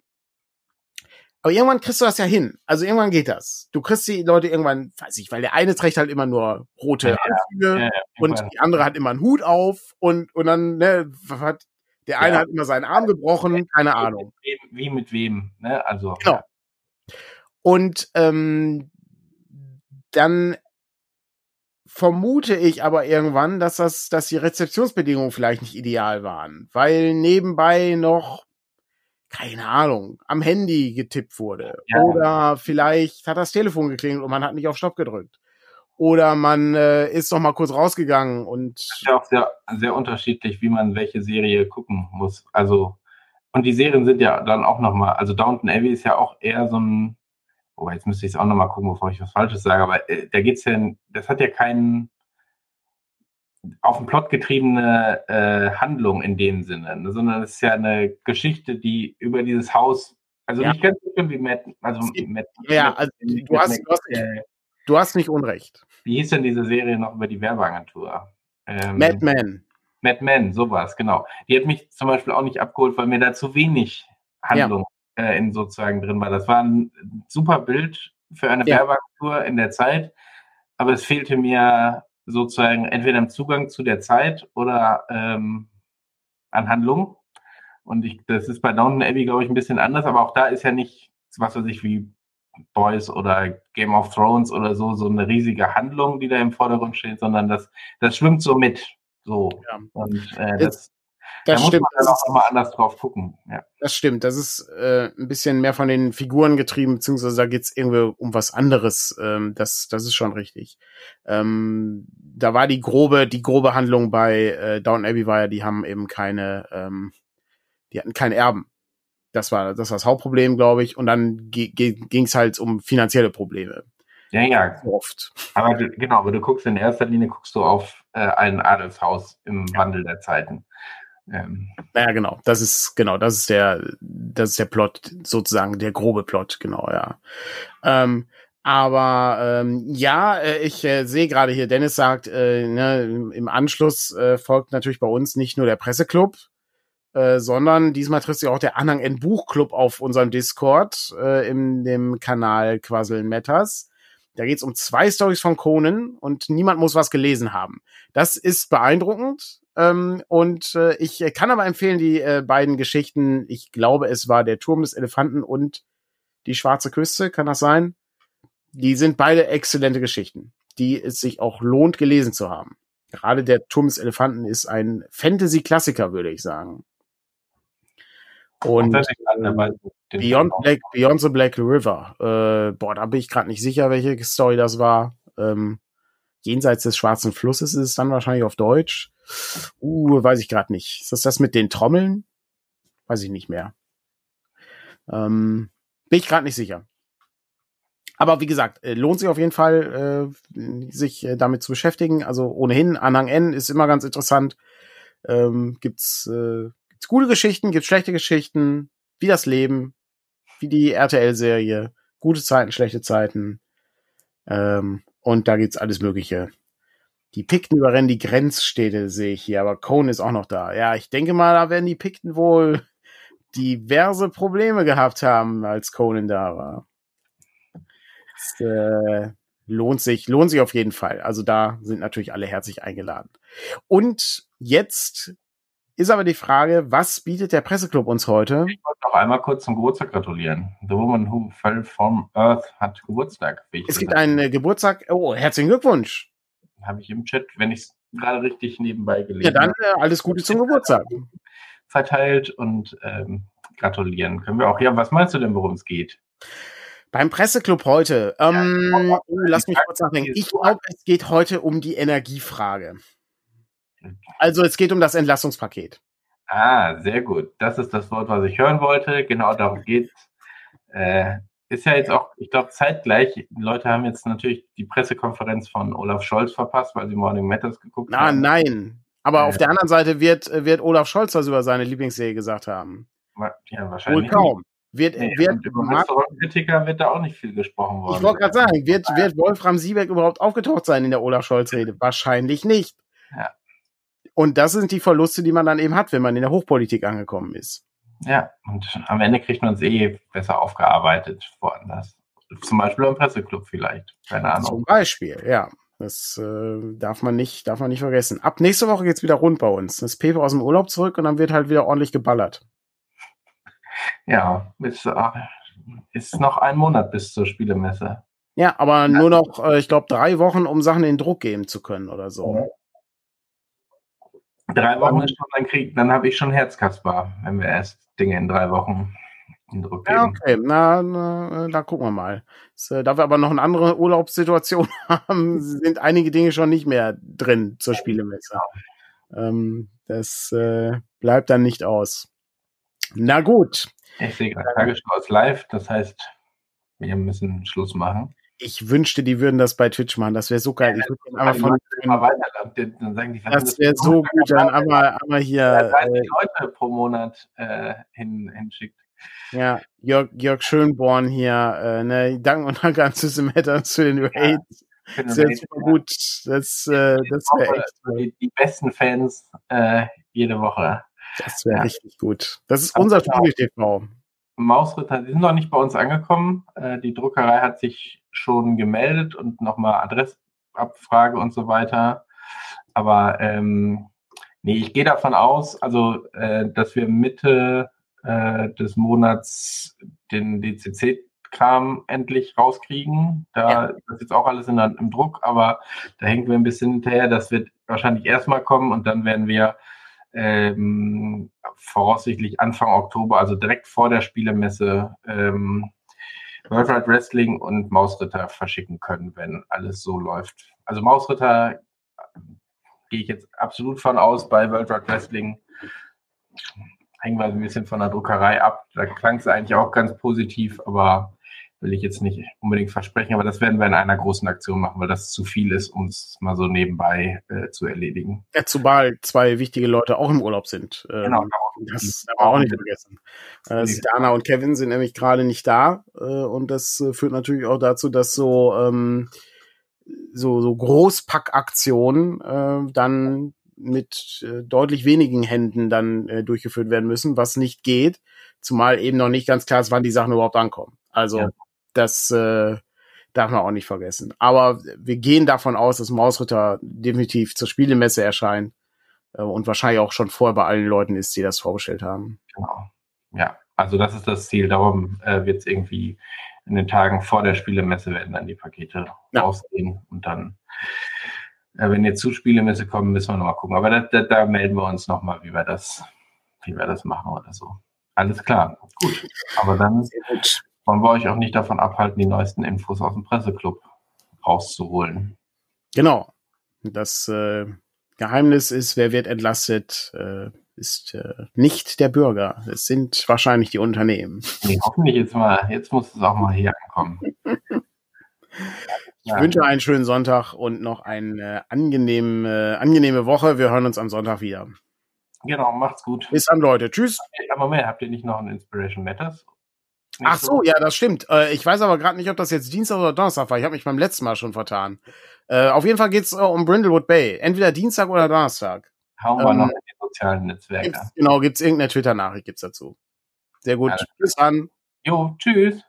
Aber irgendwann kriegst du das ja hin. Also irgendwann geht das. Du kriegst die Leute irgendwann, weiß ich, weil der eine trägt halt immer nur rote Ja, Anzüge Ja, ja, und die andere hat immer einen Hut auf und, und dann, ne, hat, der eine Ja. hat immer seinen Arm gebrochen, keine Ahnung. Wie, wie mit wem, ne? Also. Genau. Und ähm, dann vermute ich aber irgendwann, dass das, dass die Rezeptionsbedingungen vielleicht nicht ideal waren, weil nebenbei noch keine Ahnung, am Handy getippt wurde. Ja. Oder vielleicht hat das Telefon geklingelt und man hat nicht auf Stopp gedrückt. Oder man äh, ist noch mal kurz rausgegangen und ist ja auch sehr, sehr unterschiedlich, wie man welche Serie gucken muss. Also, und die Serien sind ja dann auch nochmal, also Downton Abbey ist ja auch eher so ein, oh, jetzt müsste ich es auch nochmal gucken, bevor ich was Falsches sage, aber äh, da geht's ja, das hat ja keinen auf den Plot getriebene äh, Handlung in dem Sinne, ne, sondern es ist ja eine Geschichte, die über dieses Haus, also Ja. nicht ganz so schlimm wie Matt, also Matt, ja, Matt- also Matt- du hast- du hast- äh, du hast nicht unrecht. Wie hieß denn diese Serie noch über die Werbeagentur? Ähm, Madman. Mad Men, sowas, genau. Die hat mich zum Beispiel auch nicht abgeholt, weil mir da zu wenig Handlung äh, in sozusagen drin war. Das war ein super Bild für eine Ja. Werbeagentur in der Zeit, aber es fehlte mir sozusagen entweder im Zugang zu der Zeit oder ähm, an Handlung. Und ich, das ist bei Downton Abbey, glaube ich, ein bisschen anders, aber auch da ist ja nicht, was weiß ich, wie Boys oder Game of Thrones oder so, so eine riesige Handlung, die da im Vordergrund steht, sondern das, das schwimmt so mit. So. Ja. Und äh, Jetzt- das, da Das muss stimmt. man Das dann ist, auch nochmal anders drauf gucken. Ja. Das stimmt, das ist äh, ein bisschen mehr von den Figuren getrieben, beziehungsweise da geht's irgendwie um was anderes. Ähm, das, das ist schon richtig. Ähm, da war die grobe, die grobe Handlung bei äh, Downton Abbey war ja, die haben eben keine, ähm, die hatten keinen Erben. Das war das, war das Hauptproblem, glaube ich. Und dann ging es halt um finanzielle Probleme. ja, ja. Oft. Aber du, genau, aber du guckst in erster Linie guckst du auf äh, ein Adelshaus im Wandel der Zeiten. Ähm, Naja, genau. Das ist, genau, das ist der, das ist der Plot, sozusagen, der grobe Plot, genau, ja. Ähm, aber ähm, ja, äh, ich äh, sehe gerade hier, Dennis sagt, äh, ne, im, im Anschluss äh, folgt natürlich bei uns nicht nur der Presseclub, äh, sondern diesmal trifft sich auch der Anhang N Buchclub auf unserem Discord äh, in dem Kanal Quasseln Matters. Da geht's um zwei Stories von Conan und niemand muss was gelesen haben. Das ist beeindruckend. Ähm, und äh, ich kann aber empfehlen, die äh, beiden Geschichten, ich glaube, es war der Turm des Elefanten und die schwarze Küste, kann das sein? Die sind beide exzellente Geschichten, die es sich auch lohnt, gelesen zu haben. Gerade der Turm des Elefanten ist ein Fantasy-Klassiker, würde ich sagen. Und Beyond, Black, Beyond the Black River. Äh, boah, da bin ich gerade nicht sicher, welche Story das war. Ähm, jenseits des Schwarzen Flusses ist es dann wahrscheinlich auf Deutsch. Uh, weiß ich gerade nicht. Ist das das mit den Trommeln? Weiß ich nicht mehr. Ähm, bin ich gerade nicht sicher. Aber wie gesagt, äh, lohnt sich auf jeden Fall, äh, sich äh, damit zu beschäftigen. Also ohnehin, Anhang N ist immer ganz interessant. Ähm, gibt's, äh, gibt's gute Geschichten, gibt's schlechte Geschichten, wie das Leben, wie die RTL-Serie, gute Zeiten, schlechte Zeiten. Ähm, und da gibt's alles Mögliche. Die Pikten überrennen die Grenzstädte, sehe ich hier, aber Cohn ist auch noch da. Ja, ich denke mal, da werden die Pikten wohl diverse Probleme gehabt haben, als Conan da war. Das, äh, lohnt sich, lohnt sich auf jeden Fall. Also da sind natürlich alle herzlich eingeladen. Und jetzt ist aber die Frage, was bietet der Presseclub uns heute? Ich wollte noch einmal kurz zum Geburtstag gratulieren. The Woman Who Fell from Earth hat Geburtstag. Es gibt einen äh, Geburtstag. Oh, herzlichen Glückwunsch. Habe ich im Chat, wenn ich es gerade richtig nebenbei gelesen Ja, dann äh, alles Gute zum Geburtstag. Verteilt und ähm, gratulieren können wir auch. Ja, was meinst du denn, worum es geht? Beim Presseclub heute. Ähm, ja, lass mich kurz nachdenken. Ich glaube, es geht heute um die Energiefrage. Also es geht um das Entlastungspaket. Ah, sehr gut. Das ist das Wort, was ich hören wollte. Genau darum geht äh, Ist ja jetzt auch, ich glaube, zeitgleich. Leute haben jetzt natürlich die Pressekonferenz von Olaf Scholz verpasst, weil sie Morning Matters geguckt Na, haben. Nein, aber äh, auf der anderen Seite wird, wird Olaf Scholz was über seine Lieblingsserie gesagt haben. Ja, wahrscheinlich. Wohl kaum. Wird, Nee, wird, über wird da auch nicht viel gesprochen worden. ich wollte gerade sagen, wird, wird Wolfram Siebeck überhaupt aufgetaucht sein in der Olaf Scholz-Rede? Wahrscheinlich nicht. Ja. Und das sind die Verluste, die man dann eben hat, wenn man in der Hochpolitik angekommen ist. Ja, und am Ende kriegt man es eh besser aufgearbeitet woanders. Zum Beispiel im Presseclub vielleicht. Keine Zum Ahnung. Beispiel, ja. Das äh, darf man nicht, darf man nicht vergessen. Ab nächste Woche geht's wieder rund bei uns. Das Pepe aus dem Urlaub zurück und dann wird halt wieder ordentlich geballert. Ja, ist, äh, ist noch ein Monat bis zur Spielemesse. Ja, aber nur noch, äh, ich glaube, drei Wochen, um Sachen in Druck geben zu können oder so. Drei Wochen ist schon ein Krieg, dann habe ich schon Herzkasper, wenn wir erst Dinge in drei Wochen in Druck Ja, geben. okay, na, na da gucken wir mal. Das, äh, da wir aber noch eine andere Urlaubssituation haben, sind einige Dinge schon nicht mehr drin zur Spielemesse. Ähm, das äh, bleibt dann nicht aus. Na gut, Ich sehe gerade Tagesschau ist live, das heißt, wir müssen Schluss machen. Ich wünschte, die würden das bei Twitch machen. Das wäre so geil. Ich würde den einmal von, dann sagen die, das wäre so gut, dann einmal, einmal hier, 30 äh, Leute pro Monat äh, hin, hinschickt. ja, Jörg, Jörg Schönborn hier, äh, ne, Dank und Dank an Susan Matters für den Raid. Den Das wäre super gut. Das, äh, das wäre echt die, die besten Fans äh, jede Woche. Das wäre Ja. richtig gut. Das ist unser. Spiegel TV. Mausritter, die sind noch nicht bei uns angekommen. Äh, die Druckerei hat sich schon gemeldet und nochmal Adressabfrage und so weiter. Aber ähm, nee, ich gehe davon aus, also äh, dass wir Mitte äh, des Monats den DCC-Kram endlich rauskriegen. Da Ja. das ist jetzt auch alles in, im Druck, aber da hängen wir ein bisschen hinterher. Das wird wahrscheinlich erstmal kommen und dann werden wir ähm, voraussichtlich Anfang Oktober, also direkt vor der Spielemesse, ähm, World Wide Wrestling und Mausritter verschicken können, wenn alles so läuft. Also Mausritter äh, gehe ich jetzt absolut von aus bei World Wide Wrestling. Hängen wir ein bisschen von der Druckerei ab. Da klang es eigentlich auch ganz positiv, aber will ich jetzt nicht unbedingt versprechen. Aber das werden wir in einer großen Aktion machen, weil das zu viel ist, um es mal so nebenbei äh, zu erledigen. Ja, zumal zwei wichtige Leute auch im Urlaub sind. Ähm, Genau. Das darf man auch nicht vergessen. Äh, Stana und Kevin sind nämlich gerade nicht da äh, und das äh, führt natürlich auch dazu, dass so ähm, so, so Großpackaktionen äh, dann mit äh, deutlich wenigen Händen dann äh, durchgeführt werden müssen, was nicht geht, zumal eben noch nicht ganz klar ist, wann die Sachen überhaupt ankommen. Also Ja. Das äh, darf man auch nicht vergessen. Aber wir gehen davon aus, dass Mausritter definitiv zur Spielemesse erscheint äh, und wahrscheinlich auch schon vorher bei allen Leuten ist, die das vorgestellt haben. Genau. Ja, also das ist das Ziel. Darum äh, wird es irgendwie in den Tagen vor der Spielemesse werden dann die Pakete Ja. rausgehen und dann, äh, wenn jetzt zu Spielemesse kommen, müssen wir nochmal gucken. Aber da, da, da melden wir uns nochmal, wie wir das, wie wir das machen oder so. Alles klar. Gut. Aber dann. Wollen wir euch auch nicht davon abhalten, die neuesten Infos aus dem Presseclub rauszuholen. Genau. Das äh, Geheimnis ist, wer wird entlastet, äh, ist äh, nicht der Bürger. Es sind wahrscheinlich die Unternehmen. Nee, hoffentlich jetzt mal, jetzt muss es auch mal hier ankommen. Ich wünsche einen schönen Sonntag und noch eine angenehme, angenehme Woche. Wir hören uns am Sonntag wieder. Genau, macht's gut. Bis dann, Leute. Tschüss. Aber mehr, habt ihr nicht noch ein Inspiration Matters? Ach so, ja, das stimmt. Äh, ich weiß aber gerade nicht, ob das jetzt Dienstag oder Donnerstag war. Ich habe mich beim letzten Mal schon vertan. Äh, auf jeden Fall geht's äh, um Brindlewood Bay. Entweder Dienstag oder Donnerstag. Hauen wir ähm, noch in die sozialen Netzwerke. Gibt's, genau, gibt's irgendeine Twitter-Nachricht gibt's dazu. Sehr gut. Ja, Bis dann. Jo, tschüss.